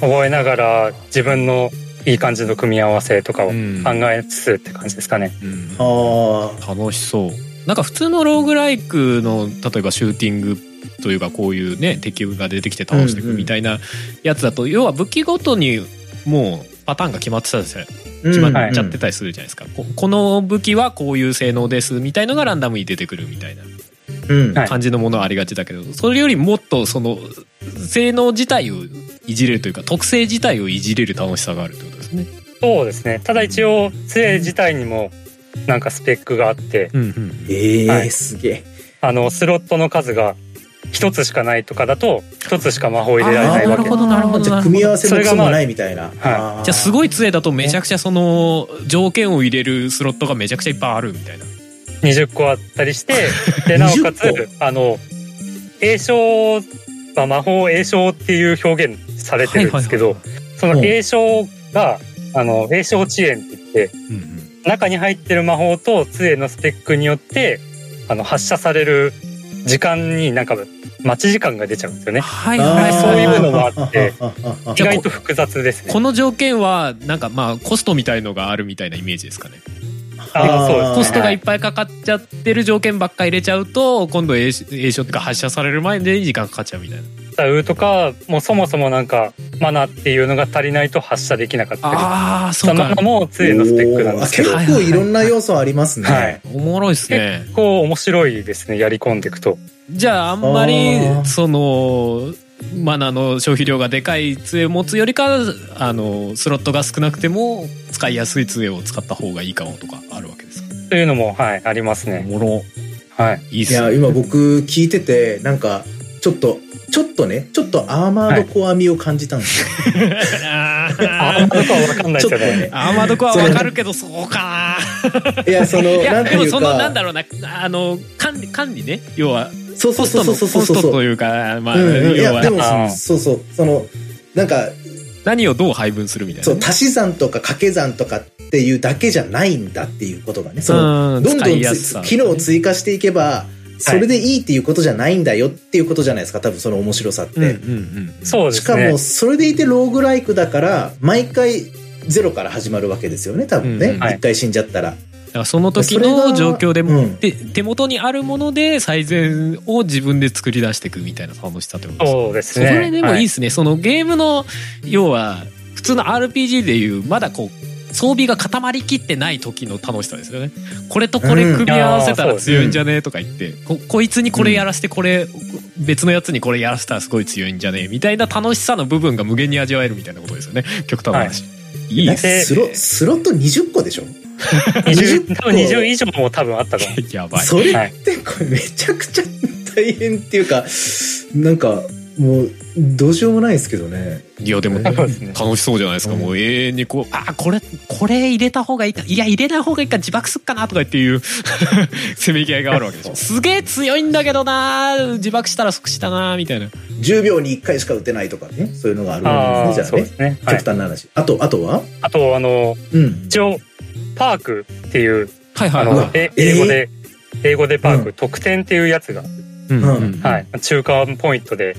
覚えながら自分のいい感じの組み合わせとかを考うんえつつって感じですかね。うんあ楽しそうなんか普通のローグライクの例えばシューティングというかこういうね敵が出てきて倒していくみたいなやつだと、要は武器ごとにもうパターンが決まってたりするあ。決まっはいちゃってたりするじゃないですか、ここの武器はこういう性能ですみたいのがランダムに出てくるみたいなうん。はい感じのものはありがちだけどそれよりもっとその性能自体をいじれるというか特性自体をいじれる楽しさがあるってことですね。そうですね。ただ一応杖自体にもなんかスペックがあって、うんうんええはい。すげえ。あのスロットの数が一つしかないとかだと一つしか魔法入れられないわけ。なるほどなるほどじゃあ組み合わせもクソもないみたいな。はいあーじゃあすごい杖だとめちゃくちゃその条件を入れるスロットがめちゃくちゃいっぱいあるみたいな。20個あったりして <laughs> でなおかつ20あの栄唱、まあ、魔法栄唱っていう表現されてるんですけど、その栄唱があの栄唱遅延って言ってうんうん中に入ってる魔法と杖のスペックによってあの発射される時間になんか待ち時間が出ちゃうんですよね。はいはいそういうのもあって意外と複雑ですねこ。の条件はなんかまあコストみたいのがあるみたいなイメージですかね。あーそうですねコストがいっぱいかかっちゃってる条件ばっか入れちゃうと今度栄栄唱っていうか発射される前に時間かかっちゃうみたいな。ダウとかもうそもそもなんかマナっていうのが足りないと発射できなかったりああそかそうのマナも杖のスペックなんですけど結構いろんな要素ありますね。はいおもろいですね。結構面白いですねやり込んでいくと。じゃああんまりそのマナの消費量がでかい杖を持つよりかあのスロットが少なくても使いやすい杖を使った方がいいかもとかあるわけですか？というのもはいありますね。おもろはい。いいっすねいや、今僕聞いてて、なんか、ちょっと、ちょっとね、ちょっとアーマードコア味を感じたんですよ。ああんまりとは分かんないちょっとですよね。ね。アーマードコア <laughs> わかるけどそうか。いや、その、ないやなんていうでもそのなんか、だろうなあの管理管理ね。要はそうそうそうコストのそうそうそう。コストというかまあ、うんうん。いや、要は。でもそうそう、その、なんか、何をどう配分するみたいな。そう、ね、足し算とか掛け算とかっていうだけじゃないんだっていうことがね、その、うんどんどん機能を追加していけば、それでいいっていうことじゃないんだよっていうことじゃないですか、多分その面白さって。うんうんうんそうですね。しかも、それでいてローグライクだから、毎回ゼロから始まるわけですよね、多分ね。うん一、はい。回死んじゃったら。だからその時の状況でも、うん。で手元にあるもので最善を自分で作り出していくみたいな楽しさってことですねそうですね。それでもいいはですね、そのゲームの要は普通の RPG でいうまだこう装備が固まりきってない時の楽しさですよね。これとこれ組み合わせたら強いんじゃね？えとか言って、ここいつにこれやらせてこれ別のやつにこれやらせたらすごい強いんじゃね？えみたいな楽しさの部分が無限に味わえるみたいなことですよね。極端な話、い、いですでスロ、スロット20個でしょ？20多分20以上も多分あったと思う。<laughs> やばい。それってこれめちゃくちゃ大変っていうか、なんか、もう、どうしようもないですけどね。いやでも楽しそうじゃないですか、うん。もう永遠にこうあこれこれ入れた方がいいか。いや入れない方がいいか自爆すっかなとかっていう <laughs> せめぎ合いがあるわけでしょ。すげえ強いんだけどな自爆したら即死だなみたいな。10秒に1回しか打てないとかね。そういうのがあるあわあ、けですね、じゃあね。そうですね。はい。極。端な話。あと、あとは？あと、あの、うん。一応、パークっていう、はいはい。あの、ええ英語で、英語でパーク、うん。特典っていうやつが、うん。うん。はい。中間ポイントで、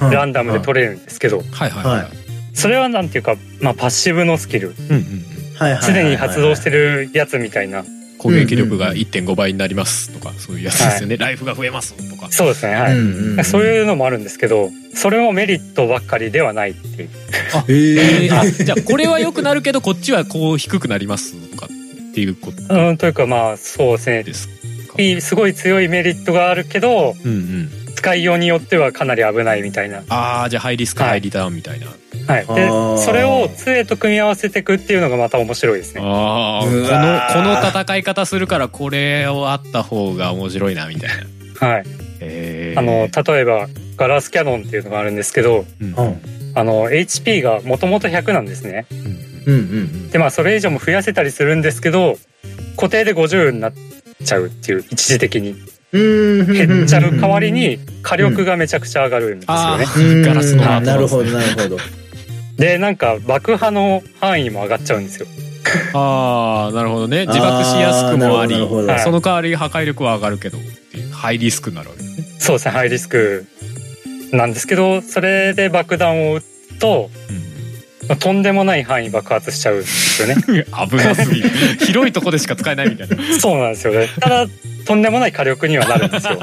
ランダムで取れるんですけど、はいはいはい。はい。それはなんていうか、まあ、パッシブのスキル。うんうんうん。はいはいはい常に発動してるやつみたいな。攻撃力が1.5倍になりますとかそういうやつですよね、ライフが増えますとか。そうですね。はい。うんうんそういうのもあるんですけど、それもメリットばっかりではないっていう。へ <laughs> えー。あじゃあこれは良くなるけどこっちはこう低くなりますとかっていうこと？うん、というかまあ、そうですね。すごい強いメリットがあるけど、うんうん使いようによってはかなり危ないみたいな。ああじゃあハイリスクはいハイリターンみたいな、はい。で、それを杖と組み合わせていくっていうのがまた面白いですね。ああこのこの戦い方するからこれをあった方が面白いなみたいなはい。あの、例えば、ガラスキャノンっていうのがあるんですけど、うんうん。あの、HP がもともと100なんですね。うんうんうんで、まあ、それ以上も増やせたりするんですけど、固定で50になっちゃうっていう、一時的に。うん。うん。減っちゃう代わりに、火力がめちゃくちゃ上がるんですよあね。うん、ガラスのハートなるほど、なるほど。で、なんか、爆破の範囲も上がっちゃうんですよ。ああなるほどね自爆しやすくもありその代わり破壊力は上がるけどっていうハイリスクになるわけですねそうですね、ハイリスクなんですけど、それで爆弾を撃つと、まあとんでもない範囲爆発しちゃうんですよね。<laughs> 危なすぎる広いとこでしか使えないみたいな <laughs> そうなんですよね。ただ、とんでもない火力にはなるんですよ。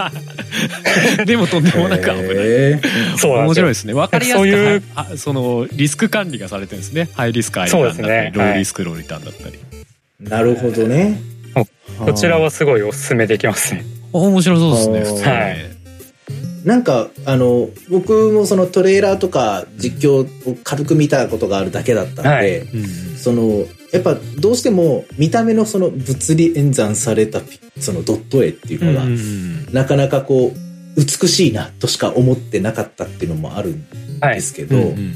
<laughs> でもとんでもなく危ない。へそうなんですよ。面白いで。すね。分かりやすくそういうはあそのリスク管理がされてるんですね。ハイリスクハイリターンだったり、そうですね。ローリスクローリターンだったり、ーなるほどね。こちらはすごいおすすめできますね。面白そうですね普通はいなんか、あの、僕もそのトレーラーとか実況を軽く見たことがあるだけだったんで、はいうんその、やっぱどうしても見た目のその物理演算されたピそのドット絵っていうのが、うんうんなかなかこう、美しいなとしか思ってなかったっていうのもあるんはい。ですけど、うんうん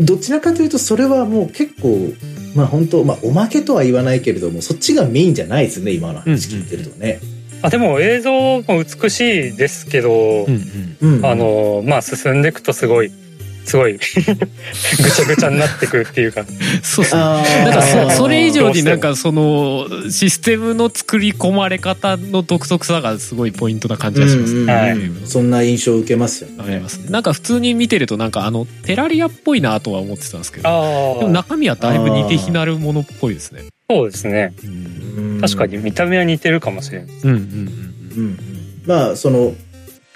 どちらかというとそれはもう結構、まあ本当まあおまけとは言わないけれども、そっちがメインじゃないですね、今の話聞いてるとね。あでも映像も美しいですけど、うんうん。うん。あ、の、まあ進んでいくとすごい、すごい、<laughs> ぐちゃぐちゃになってくっていうか、そうですね。あー。なんかそそれ以上になんかそのシステムの作り込まれ方の独特さがすごいポイントな感じがします。ね。うんうん。はい。そんな印象を受けますよね。あります。ね。なんか普通に見てるとなんかあのテラリアっぽいなとは思ってたんですけど、あでも中身はだいぶ似て非なるものっぽいですね。そうですね。うんうん確かに。見た目は似てるかもしれない。うんうんうんうんまあ、その、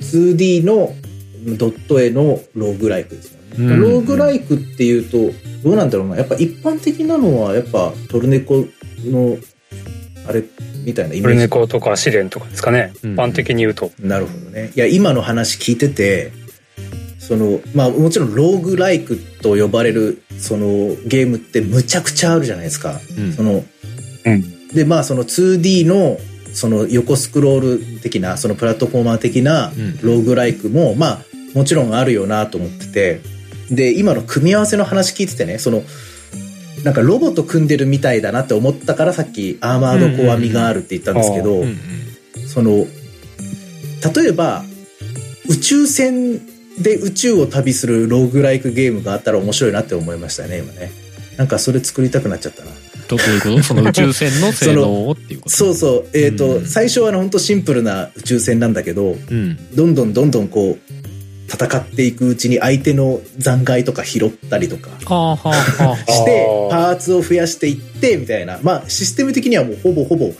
2D のドット絵のローグライクですよね。うんローグライクっていうと、どうなんだろうな。やっぱ一般的なのは、やっぱトルネコの、あれ、みたいなイメージ。ネコとか試練とかですかね。うん一般的に言うと。なるほどね。いや、今の話聞いてて、その、まあもちろんローグライクと呼ばれる、そのゲームってむちゃくちゃあるじゃないですか。うんその、うん。で、まあその 2D の、その横スクロール的な、そのプラットフォーマー的なうんローグライクも、まあもちろんあるよなと思ってて、で、今の組み合わせの話聞いててね、その、なんかロボと組んでるみたいだなって思ったからさっきアーマードコア味があるって言ったんですけど、うんうんその、例えば、宇宙船で宇宙を旅するローグライクゲームがあったら面白いなって思いましたね、今ね。なんかそれ作りたくなっちゃったな。どういうこと？その宇宙船の <laughs> 性能をっていうこと？そうそう。えっ、と、うん最初はね、ほんとシンプルな宇宙船なんだけど、うん。どんどんどんどんこう、戦っていくうちに相手の残骸とか拾ったりとかはあはあはあ。してパーツを増やしていって、みたいな。まあ、システム的にはもうほぼほぼ、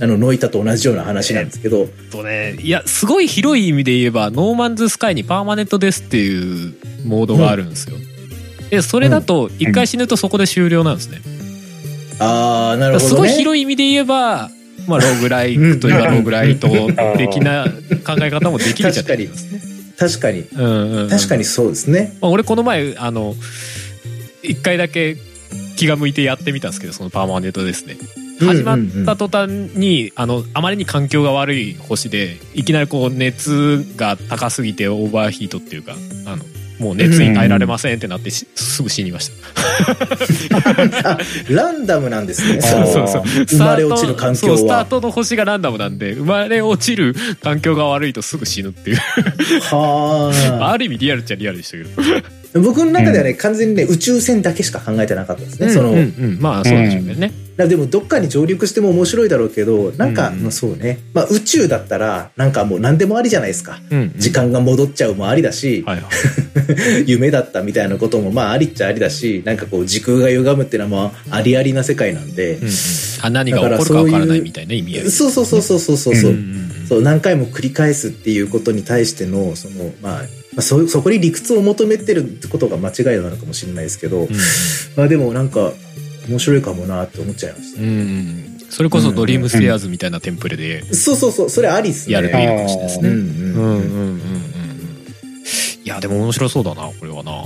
あの、ノイタと同じような話なんですけど、とね、いや、すごい広い意味で言えば、ノーマンズスカイにパーマネントですっていうモードがあるんですよ。で、それだと、一回死ぬとそこで終了なんですね。あー、なるほどね。すごい広い意味で言えば、まあ、ローグライクといえばローグライト的な考え方もできるじゃないですね。確かに。うんうんうん確かにそうですね。まあ、俺この前、あの、一回だけ気が向いてやってみたんですけど、そのパーマネントですね。始まった途端に、あの、あまりに環境が悪い星で、いきなりこう熱が高すぎてオーバーヒートっていうか、あの、もう熱に耐えられませんってなってしすぐ死にました。あ、ランダムなんですね。そうそうそう生まれ落ちる環境そうスターは。トの星がランダムなんで、生まれ落ちる環境が悪いとすぐ死ぬっていう。はあ <laughs> る意味リアルっちゃリアルでしたけど。あ。僕の中ではね、完全にね、宇宙船だけしか考えてなかったですね。その、うんうんうんまあそうでしょうね。でもどっかに上陸しても面白いだろうけど、なんか、うん。まあそうね。まあ宇宙だったら、なんかもう何でもありじゃないですか。うんうん。時間が戻っちゃうもありだし、はいはい。<laughs> 夢だったみたいなこともまあありっちゃありだし、なんかこう時空が歪むっていうのはまあありありな世界なんで。うん、うん。あ何が起こるかわからないみたいな意味合い。そうそうそうそうそうそうそう、んんそう何回も繰り返すっていうことに対してのそのまあまあそそこに理屈を求めてるってことが間違いなのかもしれないですけど、うん。まあでもなんか面白いかもなって思っちゃいました、うんうんそれこそドリームステアーズみたいなテンプレでそうそうそう。それありっすね。やるといいのかもしれないですね。うんうん。うんうんうんうん。いやでも面白そうだなこれはな。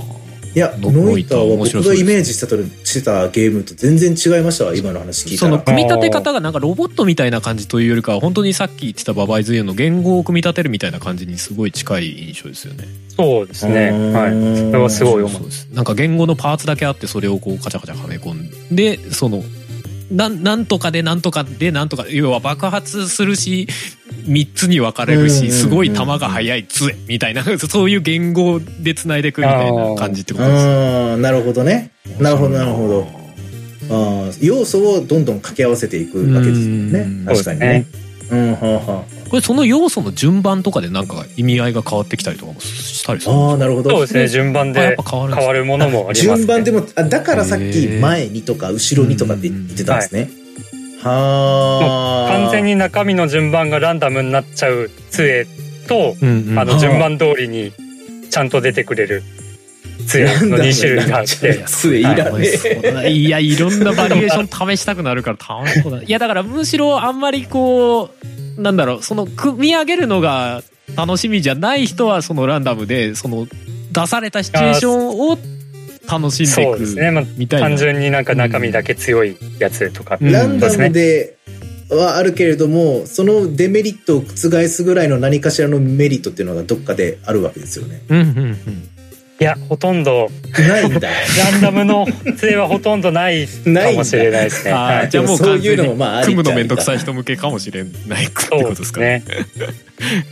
いやノノイターは僕がイメージしてたしてたゲームと全然違いましたわ今の話聞いたらその組み立て方がなんかロボットみたいな感じというよりかは本当にさっき言ってたババイズユーの言語を組み立てるみたいな感じにすごい近い印象ですよね。そうですね。はい。それはすごい思う。なんか言語のパーツだけあってそれをこうカチャカチャはめ込んでそのなんなんとかでなんとかでなんとか要は爆発するし3つに分かれるしすごい弾が速い杖みたいな。<laughs> そういう言語でつないでいくみたいな感じってことです。ああなるほどね。なるほどなるほど。あー。要素をどんどん掛け合わせていくわけですよね。うん。確かにね。うんはあはこれその要素の順番とかでなんか意味合いが変わってきたりとかもしたりするんああなるほど。そうですね。<laughs> 順番あやっでぱ変わるものもありますね。順番でもあだからさっき前にとか後ろにとかって言ってたんですね。はあ完全に中身の順番がランダムになっちゃう杖と、うんうん。あの順番通りにちゃんと出てくれる杖の2種類があって。杖いらねそうだないやいろんなバリエーション試したくなるから楽しそうだいやだからむしろあんまりこうなんだろうその組み上げるのが楽しみじゃない人はそのランダムでその出されたシチュエーションを楽しんでいそうですね。まあくみたいな単純になんか中身だけ強いやつとか。うんランダムではあるけれどもそのデメリットを覆すぐらいの何かしらのメリットっていうのがどっかであるわけですよねうんうんうんいや、ほとんど、ないんだ。<laughs> ランダムの杖はほとんんどないかもしれないですね。あはい。ーじゃあもうそう完全にいうのもまあ組むのめんどくさい人向けかもしれないってそうことですかね。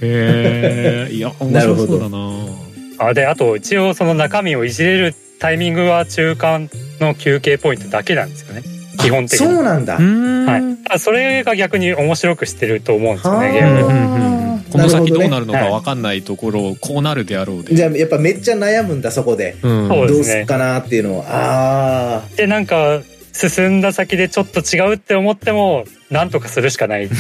へえいや面白そうだな。あで、あと一応その中身をいじれるタイミングは中間の休憩ポイントだけなんですよね。基本的に。そうなんだ。はい。あそれが逆に面白くしてると思うんですよね、この先どうなるのかはい分かんないところをこうなるであろうで。じゃあやっぱめっちゃ悩むんだそこで。うんどうすっかなっていうのをああで、なんか、進んだ先でちょっと違うって思っても、なんとかするしかない。手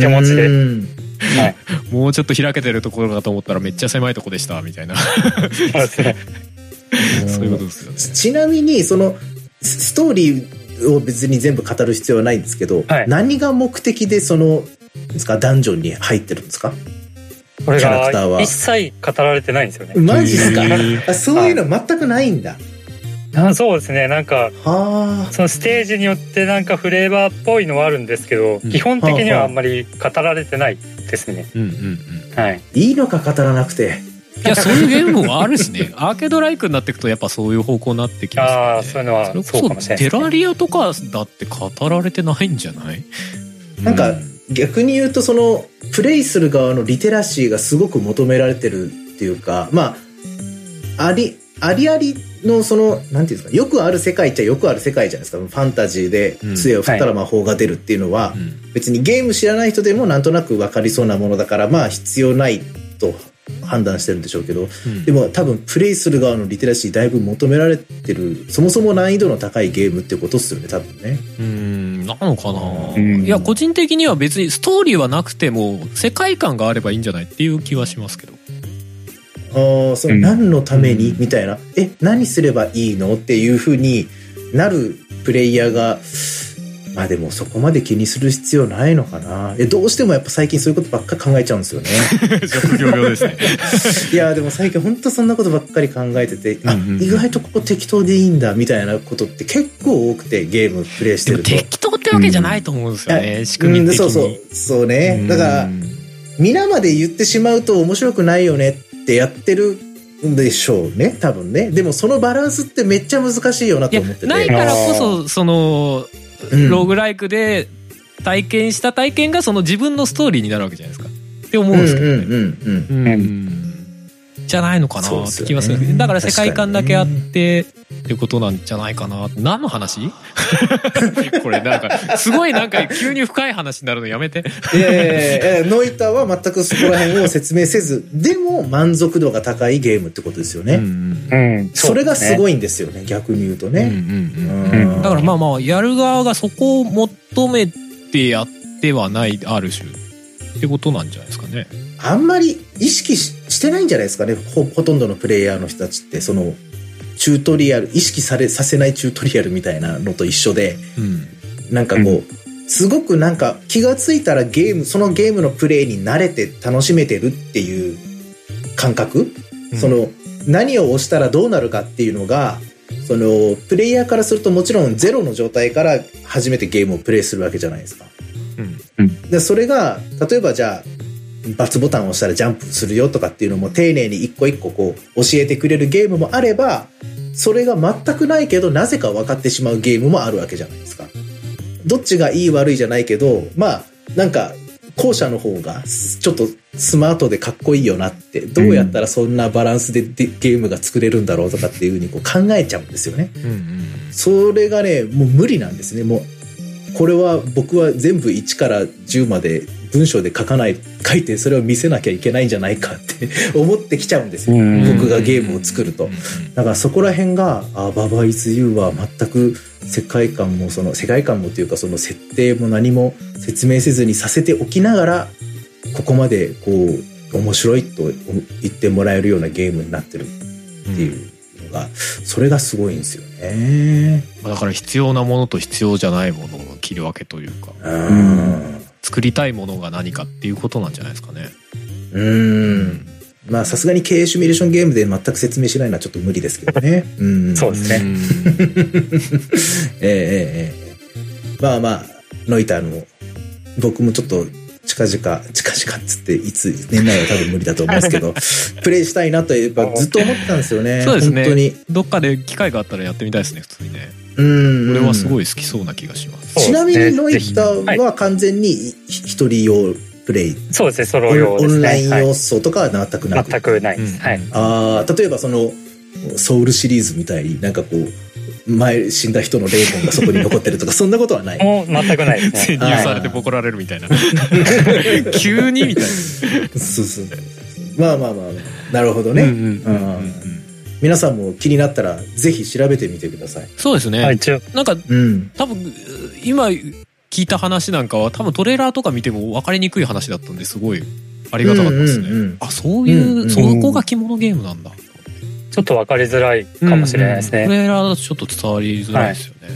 手持ちで。うんはい。もうちょっと開けてるところかと思ったらめっちゃ狭いとこでしたみたいな。<laughs> そういうことですよね。ちなみにそのスストーリーを別に全部語る必要はないんですけど、はい。何が目的でそのですか？ダンジョンに入ってるんですか？これキャラクターはが一切語られてないんですよね。マジっすか？そういうの全くないんだ、あそうですね。なんか、はあそのステージによってなんかフレーバーっぽいのはあるんですけど、うん基本的にはあんまり語られてないですね。うんうんうん。はい。いいのか語らなくていやそういうゲームもあるしね。<laughs> アーケードライクになっていくとやっぱそういう方向になってきますよね。ああ、そういうのはそうかこそテもしれないですね。ラリアとかだって語られてないんじゃない？なんかう逆に言うとそのプレイする側のリテラシーがすごく求められてるっていうかまああり、ありありのその、なんていうんですか、よくある世界っちゃよくある世界じゃないですか。ファンタジーで杖を振ったら魔法が出るっていうのは、うん別にゲーム知らない人でもなんとなく分かりそうなものだから、まあ必要ないと判断してるんでしょうけど、うんでも多分プレイする側のリテラシーだいぶ求められてる、そもそも難易度の高いゲームってことっすよね、多分ね。うんなのかな、うん。いや個人的には別にストーリーはなくても世界観があればいいんじゃないっていう気はしますけど。ああ、そのうん。何のために、うん。みたいな。え、何すればいいの？っていう風になるプレイヤーが、まあでもそこまで気にする必要ないのかな。え、どうしてもやっぱ最近そういうことばっかり考えちゃうんですよね。<laughs> 職業病ですね <laughs> いや、でも最近本当そんなことばっかり考えてて、あ、うんうんうん意外とここ適当でいいんだ、みたいなことって結構多くて、ゲームプレイしてると。適当ってわけじゃないと思うんですよね、仕組み的にうんそうそう。そうね。だから、うん皆まで言ってしまうと面白くないよねってやってるんでしょうね多分ねでもそのバランスってめっちゃ難しいよないとや思っててないからこそその、うんローグライクで体験した体験がその自分のストーリーになるわけじゃないですか。って思うんですけどね、じゃないのかなって気はする。だから世界観だけあってってことなんじゃないかな何の話？<laughs> これなんかすごいなんか急に深い話になるのやめて。いやいやいやいやノイターは全くそこら辺を説明せずでも満足度が高いゲームってことですよね、うん。うん。それがすい。ごいんですよね逆に言うとね、うん。うん。うん。うん。だからまあまあやる側がそこを求めてやってはないある種。ってことなんじゃないですかね。あんまり意識ししてないんじゃないですかね。ほほとんどのプレイヤーの人たちってそのチュートリアル意識されさせないチュートリアルみたいなのと一緒でうん。なんかこう、すごくなんか気がついたらゲームそのゲームのプレイに慣れて楽しめてるっていう感覚、うん。その何を押したらどうなるかっていうのがそのプレイヤーからするともちろんゼロの状態から初めてゲームをプレイするわけじゃないですか。うん。でそれが例えばじゃあ×ボタンを押したらジャンプするよとかっていうのも丁寧に一個一個こう教えてくれるゲームもあればそれが全くないけどなぜか分かってしまうゲームもあるわけじゃないですか。どっちがいい悪いじゃないけどまあなんか後者の方がちょっとスマートでかっこいいよなってどうやったらそんなバランスででゲームが作れるんだろうとかっていうふうにこう考えちゃうんですよね。うんうんそれがねもう無理なんですねもうこれは僕は全部1から10まで文章で書かない書いてそれを見せなきゃいけないんじゃないかって思ってきちゃうんですよ、うん。僕がゲームを作ると。だからそこら辺が「あババイズ・ユー」は全く世界観もその世界観もというかその設定も何も説明せずにさせておきながらここまでこう面白いと言ってもらえるようなゲームになってるっていうのがそれがすごいんですよね。だから必要なものと必要じゃないものを切り分けというか。うん作りたいものが何かっていうことなんじゃないですかね。うん。まあさすがに経営シミュレーションゲームで全く説明しないのはちょっと無理ですけどね。<laughs> うん。そうですねね。<laughs> ええええええまあまあ、ノイターの、僕もちょっと近々、近々っつって、いつ、年内は多分無理だと思うんですけど、<laughs> プレイしたいなとやっぱずっと思ってたんですよね。そうですね本当に。どっかで機会があったらやってみたいですね普通にね。うん。俺はすい。ごい好きそうな気がします。ちなみにノイターは完全にひ一人用プレイ？そうですね、ソオロ用ですね。ンオンラインはい要素とかは全くなく？全くないです。うんはい。ああ、例えばその、ソウルシリーズみたいになんかこう、前死んだ人の霊魂がそこに残ってるとか、<laughs> そんなことはない？もう全くないですね。<laughs> 潜入されてボコられるみたいな。<laughs> 急にみたいな。そうそう。まあまあまあ、なるほどね。うんうんうんうんうん皆さんも気になったら、ぜひ調べてみてください。そうですね。はい、なんかうん。多分今聞いた話なんかは多分トレーラーとか見ても分かりにくい話だったんですごいありがたかったですね。うんうんうんあそういう、うんうんそこが着物ゲームなんだ。ちょっと分かりづらいかもしれないですね。うんうんトレーラーだとちょっと伝わりづらいですよね。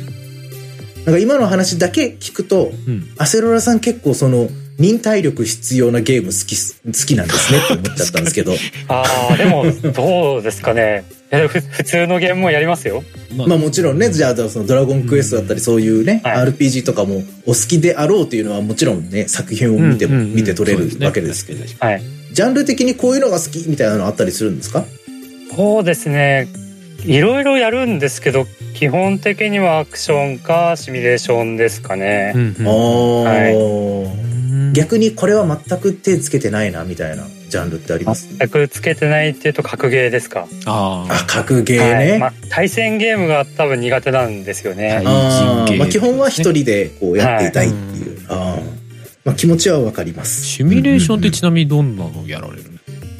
なんか今の話だけ聞くと、うんアセロラさん結構その、忍耐力必要なゲーム好きす、好きなんですねって思っちゃったんですけど。ああ、でも、どうですかね。普通のゲームもやりますよ。ままあもちろんね、じゃあそのドラゴンクエストだったりそういうね、はい RPG とかもお好きであろうというのはもちろんね、作品を見ても、うんうんうん見て取れるわけですけど、はい。ジャンル的にこういうのが好きみたいなのあったりするんですか？そうですね。いろいろやるんですけど、基本的にはアクションかシミュレーションですかね。うんうんああ、うん逆にこれは全く手つけてないなみたいなジャンルってあります？全くつけてないっていうと格ゲーですか？ああ、格ゲーね。はいまあ、対戦ゲームが多分苦手なんですよね。まあ基本は一人でこうやっていたいっていう。あーまあ気持ちはわかります。シミュレーションってちなみにどんなのやられる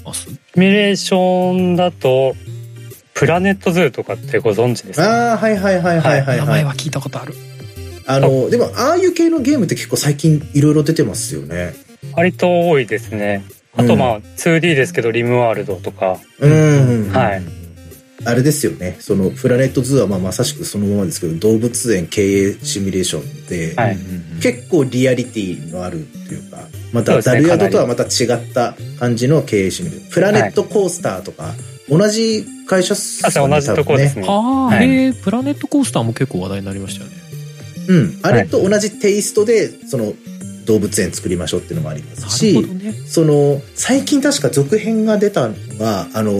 ます？シミュレーションだと、プラネットズーとかってご存知ですか？ああ、はいはいはいはいはい、はい。名前は聞いたことあるあの、でも、ああいう系のゲームって結構最近いろいろ出てますよね。割と多いですね。あとまあ 2D ですけどリムワールドとか。うん。はい。あれですよね。その、プラネットズーはまあまさしくそのままですけど、動物園経営シミュレーションで、はい結構リアリティのあるっていうか、またダルヤドとはまた違った感じの経営シミュレーション。プラネットコースターとか、同じ会社っす確か同じとこですね。ああ、はいへえプラネットコースターも結構話題になりましたよねうん。あれと同じテイストで、その、動物園作りましょうっていうのもありますなし、ね。その、最近確か続編が出たのが、あの、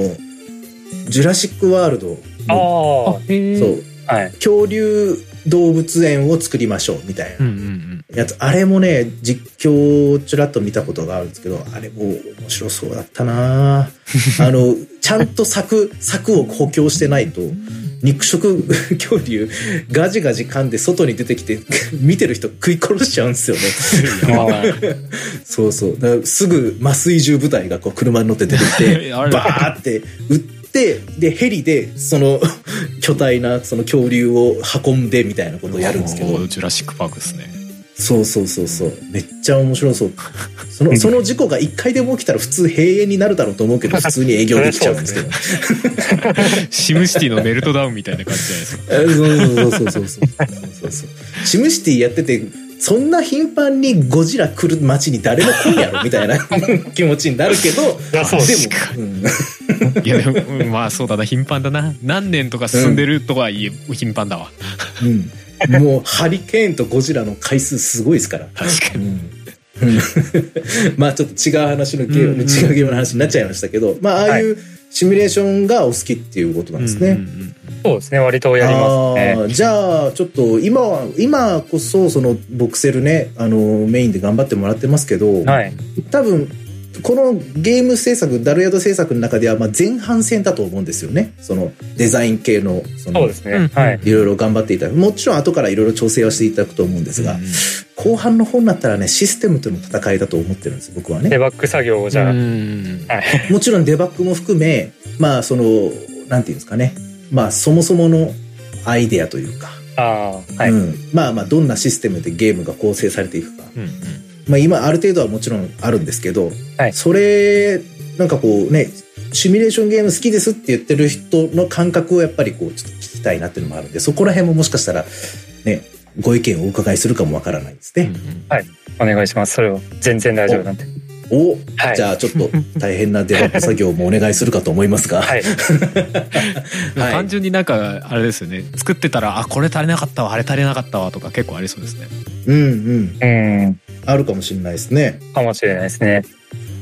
ジュラシックワールド。あの、あ、へえそう、はい。恐竜動物園を作りましょうみたいうんなやつ、あれもね、実況をちらっと見たことがあるんですけど、あれも面白そうだったなあの、ちゃんと柵、<laughs> 柵を補強してないと、肉食恐竜ガジガジ噛んで外に出てきて、<laughs> 見てる人食い殺しちゃうんですよね。<laughs> そうそう。すぐ麻酔銃部隊がこう車に乗って出てきて、<laughs> バーって撃って、で、ヘリでその巨大なその恐竜を運んでみたいなことをやるんですけどジュラシックパークですねそうそうそうそう。めっちゃ面白そう。そのその事故が1回でも起きたら普通閉園になるだろうと思うけど <laughs> 普通に営業できちゃうんですけど。シムシティのメルトダウンみたいな感じじゃないです <laughs> かそうそうそうそうそうそうシムシティやっててそんな頻繁にゴジラ来る街に誰も来んやろみたいな <laughs> 気持ちになるけど、でも、うん、いやでも、まあそうだな、頻繁だな。何年とか進んでるとはいえ、うん、頻繁だわ。うん。もうハリケーンとゴジラの回数すごいですから。確かに <laughs> まあちょっと違う話のゲーム、うんうん違うゲームの話になっちゃいましたけど、まあああいうシミュレーションがお好きっていうことなんですね。うんうんうんそうですね。割とやりますあね。ーじゃあちょっと今は今こそそのボクセルねあのメインで頑張ってもらってますけど、はい。多分このゲーム制作ダルヤド制作の中ではまあ前半戦だと思うんですよね。そのデザイン系のそのそうですね。うん。はい。いろいろ頑張っていた。だくもちろん後からいろいろ調整はしていただくと思うんですが、うん。後半の方になったらねシステムとの戦いだと思ってるんです僕はね。デバッグ作業をじゃはい。もちろんデバッグも含めまあそのなんていうんですかね。まあそもそものアイデアというか、ああ、はい。うん、まあまあどんなシステムでゲームが構成されていくか、うんうんまあ、今ある程度はもちろんあるんですけど、はいそれなんかこうねシミュレーションゲーム好きですって言ってる人の感覚をやっぱりこうちょっと聞きたいなっていうのもあるんでそこら辺ももしかしたらねご意見をお伺いするかもわからないですね。お願いします。それは全然大丈夫なんで。お、はいじゃあちょっと大変なデバッグ作業もお願いするかと思いますが、はい。<laughs> はい単純になんかあれですよね作ってたらあこれ足りなかったわあれ足りなかったわとか結構ありそうですねうんうんうん。あるかもしれないですね。かもしれないですね。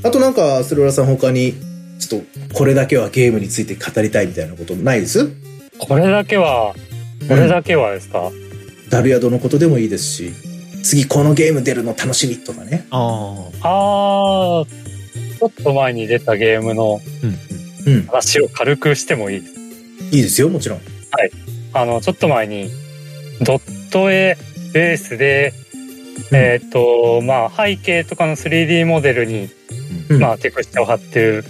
あとなんかスローラさん他にちょっとこれだけはゲームについて語りたいみたいなことないです？これだけは、これだけはですか、ダルヤドのことでもいいですし次このゲーム出るの楽しみとかね。ああああ、ちょっと前に出たゲームのうんうん。話を軽くしてもいいですいいですよ、もちろん。あの、ちょっと前に、ドット絵ベースで、えっ、と、まあ、背景とかの 3D モデルに、うん。まあ、テクスチャを貼ってる、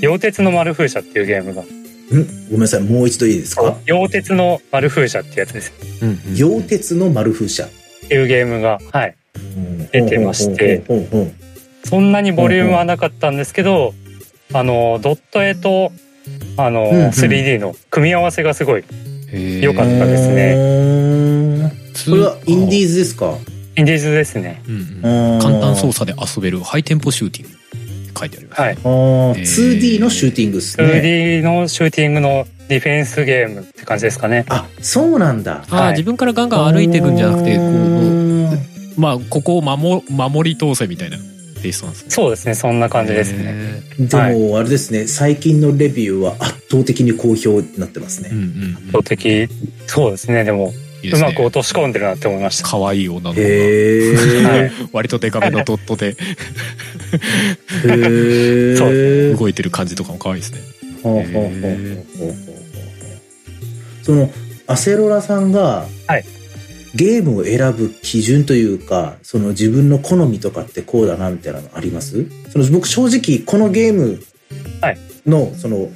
溶鉄の丸風車っていうゲームが、うん。ごめんなさい、もう一度いいですか？溶鉄の丸風車ってやつです。うんうん。溶鉄の丸風車。っていうゲームが、はい。うん出てまして。そんなにボリュームはなかったんですけど、あの、ドット絵と、あの、うんうん。3D の組み合わせがすごい、へーよかったですね。ね。これはインディーズですか？インディーズですね。うんうん簡単操作で遊べるハイテンポシューティングって書いてあります、はい。えー 2D のシューティングですね。2D のシューティングのディフェンスゲームって感じですかね。あ、そうなんだ。ああ、はい自分からガンガン歩いていくんじゃなくてこううんまあここを守守り通せみたいなテイストなんですねそうですね。そんな感じですね。へでも、あれですね、最近のレビューは圧倒的に好評になってますね。ーうんうんうん圧倒的。そうですね。でも、いいですね。うまく落とし込んでるなって思いました。可愛い女の子が。はい。割とデカめのドットで。へそう。ー動いてる感じとかも可愛いですね。そのアセロラさんが、はい。ゲームを選ぶ基準というかその自分の好みとかってこうだなみたいなのあります？その僕正直このゲームはい。の、その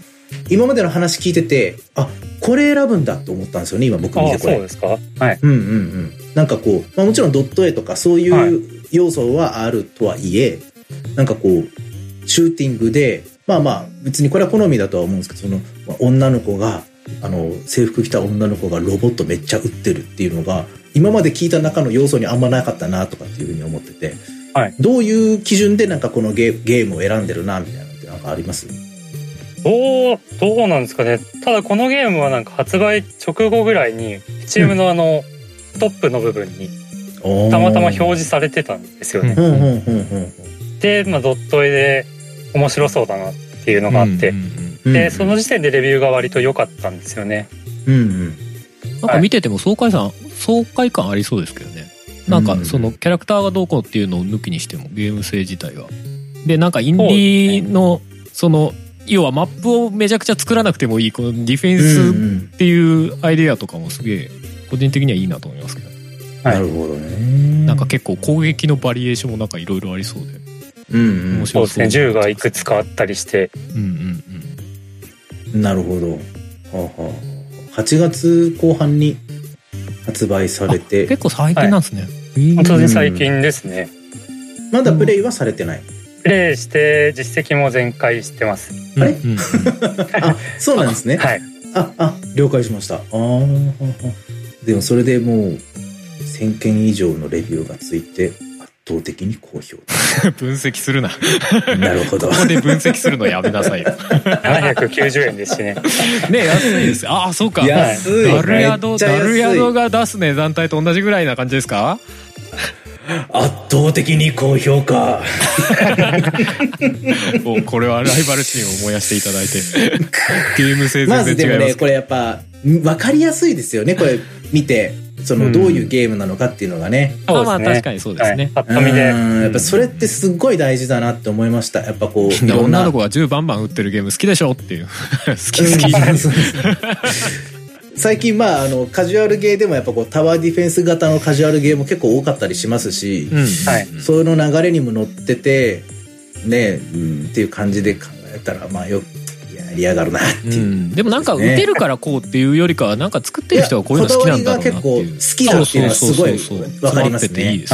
今までの話聞いててあこれ選ぶんだと思ったんですよね今僕見てこれ。そうですか？はい。うんうんうん、なんかこう、まあ、もちろんドット絵とかそういう要素はあるとはいえ、なんかこうシューティングでまあまあ別にこれは好みだとは思うんですけどその、まあ女の子があの制服着た女の子がロボットめっちゃ撃ってるっていうのが今まで聞いた中の要素にあんまなかったなとかっていうふうに思ってて、はい。どういう基準でなんかこのゲーゲームを選んでるなみたいなのってなんかあります？どう、どうなんですかね。ただこのゲームはなんか発売直後ぐらいに、チームのあの、トップの部分にたまたま表示されてたんですよね。で、まあ、ドット絵で面白そうだなっていうのがあって、で、その時点でレビューが割と良かったんですよね。うんうんなんか見てても爽快さん、爽快感ありそうですけどね。なんかそのキャラクターがどうこうっていうのを抜きにしてもゲーム性自体は。で、なんかインディーの、その、要はマップをめちゃくちゃ作らなくてもいい、このディフェンうんうスんっていうアイデアとかもすげえ、個人的にはいいなと思いますけど。はいなるほどねなんか結構攻撃のバリエーションもなんかいろいろありそうで。うんうん面白そうですね。銃がいくつかあったりして、うんうんなるほど。はあはあ、8月後半に発売されうん。て、結構最近なんですね。本当に最近ですね。まだプレイはされてない。プレイして実績も全開してます。あれ？うん <laughs> あ、そうなんですね。はい。あ、あ、了解しました。ああ、でもそれでもう1000件以上のレビューがついて圧倒的に好評。<laughs> 分析するな。なるほどこ。こで分析するのやめなさいよ。<laughs> 790円ですしね。ね安いですよ。ああ、そうか。安い。ダルヤド、ダルヤドが出す値段帯と同じぐらいな感じですか？圧倒的に高評価。<laughs> おこれはライバル心を燃やしていただいて。ゲーム性まずでもね、全然違いますこれやっぱ、わかりやすいですよね。これ見て、そのどういうゲームなのかっていうのがね。まあまあ確かにそうですねはい。パッと見で。うんやっぱそれってすっごい大事だなって思いました。やっぱこう。女の子が銃バンバン撃ってるゲーム好きでしょっていう。<laughs> 好きうん好き。<laughs> 最近まああのカジュアルゲーでもやっぱこうタワーディフェンス型のカジュアルゲーも結構多かったりしますし、うん。はい。その流れにも乗っててね、うん、っていう感じで考えたらまあよやりやがるなってういう。ん、でもなんか撃てるからこうっていうよりかはなんか作ってる人はこういうの好きなんだろうなっていう。いやこだわりが結構好きだっていうのはすごいそうそうそう。そうわかりますね。ういう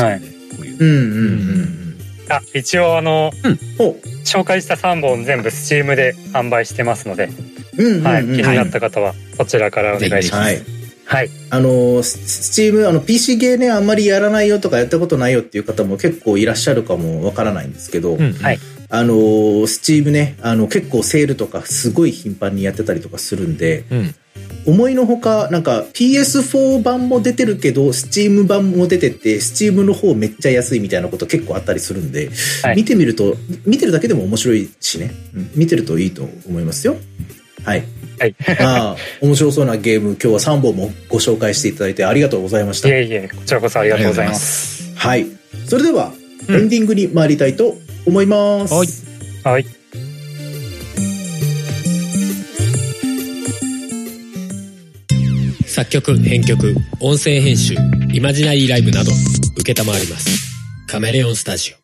うんうんうん。あ、一応あの、うん。お。紹介した3本全部スチームで販売してますので、はい。気になった方はそちらからお願いします。はい。はい。あの、ススチーム、あの、PC ゲーね、あんまりやらないよとかやったことないよっていう方も結構いらっしゃるかもわからないんですけど、うんはいあの、スチームね、あの、結構セールとかすごい頻繁にやってたりとかするんで、うん思いのほか、なんか PS4 版も出てるけど、Steam 版も出てて、Steam の方めっちゃ安いみたいなこと結構あったりするんで、はい見てみると、見てるだけでも面白いしね、うん見てるといいと思いますよ。はい。はい。まあ、面白そうなゲーム、今日は3本もご紹介していただいてありがとうございましたい。えいえ、こちらこそありがとうございます。すはい。それでは、うんエンディングに参りたいと思います。はいはい。作曲編曲音声編集イマジナリーライブなど承りますカメレオンスタジ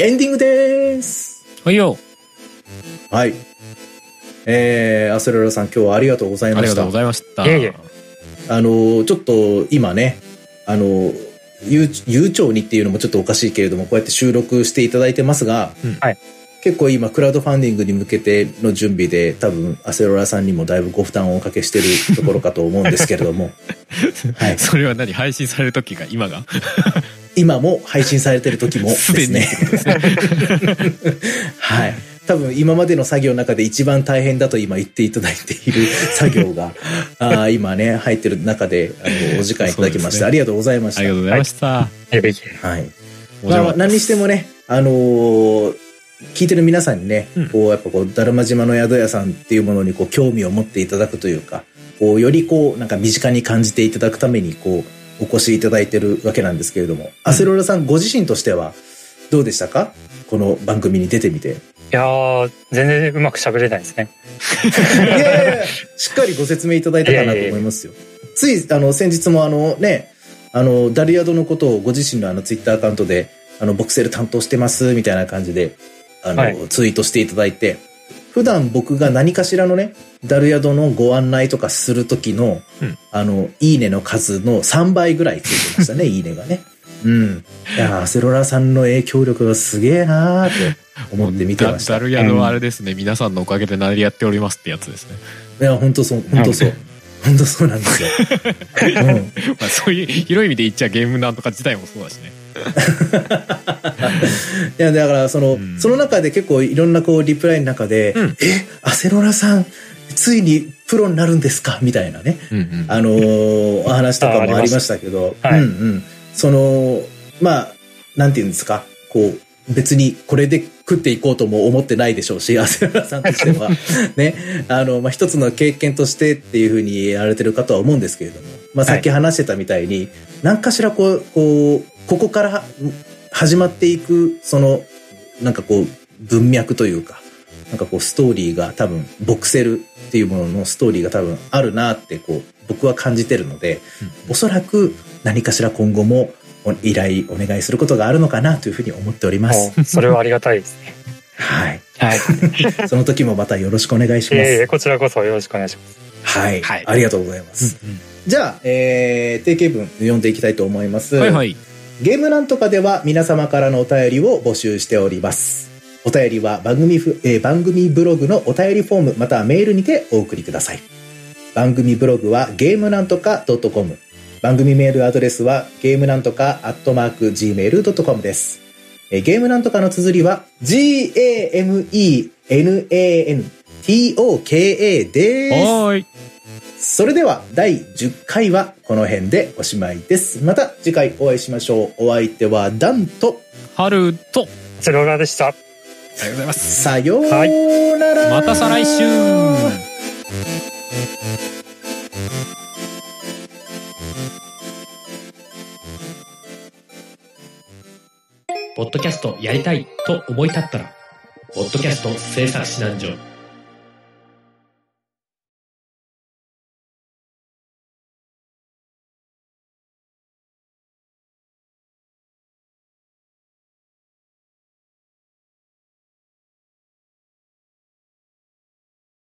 エンディングです。オはいよはい。えー、アスレラさん今日はありがとうございましたありがとうご。ざいましたいえいえあの、ちょっと今ね、あの、悠悠長にっていうのもちょっとおかしいけれども、こうやって収録していただいてますが、うんはい結構今、クラウドファンディングに向けての準備で、多分、アセロラさんにもだいぶご負担をおかけしてるところかと思うんですけれども、はい。それは何配信される時が今が今も配信されてる時も <laughs> ですね。<laughs> はい。多分今までの作業の中で一番大変だと今言っていただいている作業が、<laughs> あー今ね、入ってる中で、あの、お時間いただきまして、ねありがとうございました。ありがとうございました、いえいえ。はい。まあ、何にしてもね、あのー聞いてる皆さんにね、うんこう、やっぱこう、だるま島の宿屋さんっていうものにこう、興味を持っていただくというか、こう、よりこう、なんか身近に感じていただくために、こう、お越しいただいてるわけなんですけれども、アセロラさんご自身としてはどうでしたか？この番組に出てみて。いやー全然うまく喋れないですね。いやいやいやしっかりご説明いただいたかなと思いますよ。つい、あの、先日もあのね、あの、ダリアドのことをご自身のあのツイッターアカウントで、あの、ボクセル担当してます、みたいな感じで、あの、はいツイートしていただいて、普段僕が何かしらのね、ダルヤドのご案内とかするときの、うんあの、いいねの数の3倍ぐらいついてましたね、<laughs> いいねがね。うん。いやセロラさんの影響力がすげえなーって思って見てました。ダダルヤのあれですね、皆さんのおかげで成りやっておりますってやつですね。いや、本当そう、本当そう。本当そうなんですよ。<laughs> うん。まあそういう広い意味で言っちゃゲームなんとか自体もそうだしね。いや、だから、その、うん。その中で結構いろんなこう、リプライの中で、うん。え、アセロラさん、ついにプロになるんですか？みたいなね。うんうん。あのーお話とかもありましたけど、あありまうんうん。その、まあ、なんていうんですか、こう、別にこれで食っていこうとも思ってないでしょうし、<laughs> アセロラさんとしては、<laughs> ね、あの、まあ、一つの経験としてっていうふうにやられてるかとは思うんですけれども、まあ、さっき話してたみたいに、何かしらこう、こう、ここから始まっていく、その、なんかこう、文脈というか、なんかこう、ストーリーが多分、ボクセルっていうもののストーリーが多分あるなって、こう、僕は感じてるので、おそらく何かしら今後もお依頼お願いすることがあるのかなというふうに思っております。それはありがたいですね。はい。はい。<laughs> その時もまたよろしくお願いします。いえいえこちらこそよろしくお願いします。はい。はいありがとうございます。じゃあ、えー、定型文読んでいきたいと思います。はいはい。ゲームなんとかでは皆様からのお便りを募集しております。お便りは番組ふ、えー番組ブログのお便りフォームまたはメールにてお送りください。番組ブログはゲームなんとか .com。番組メールアドレスはゲームなんとかアットマーク gmail.com です。えゲームなんとかの綴りは g-a-m-e-n-a-n-t-o-k-a です。はい。それでは第10回はこの辺でおしまいです。また次回お会いしましょう。お相手はダンと春と、セロラでした。ありがとうございます。さようなら、また再来週ポッドキャストやりたいと思い立ったら、ポッドキャスト制作指南所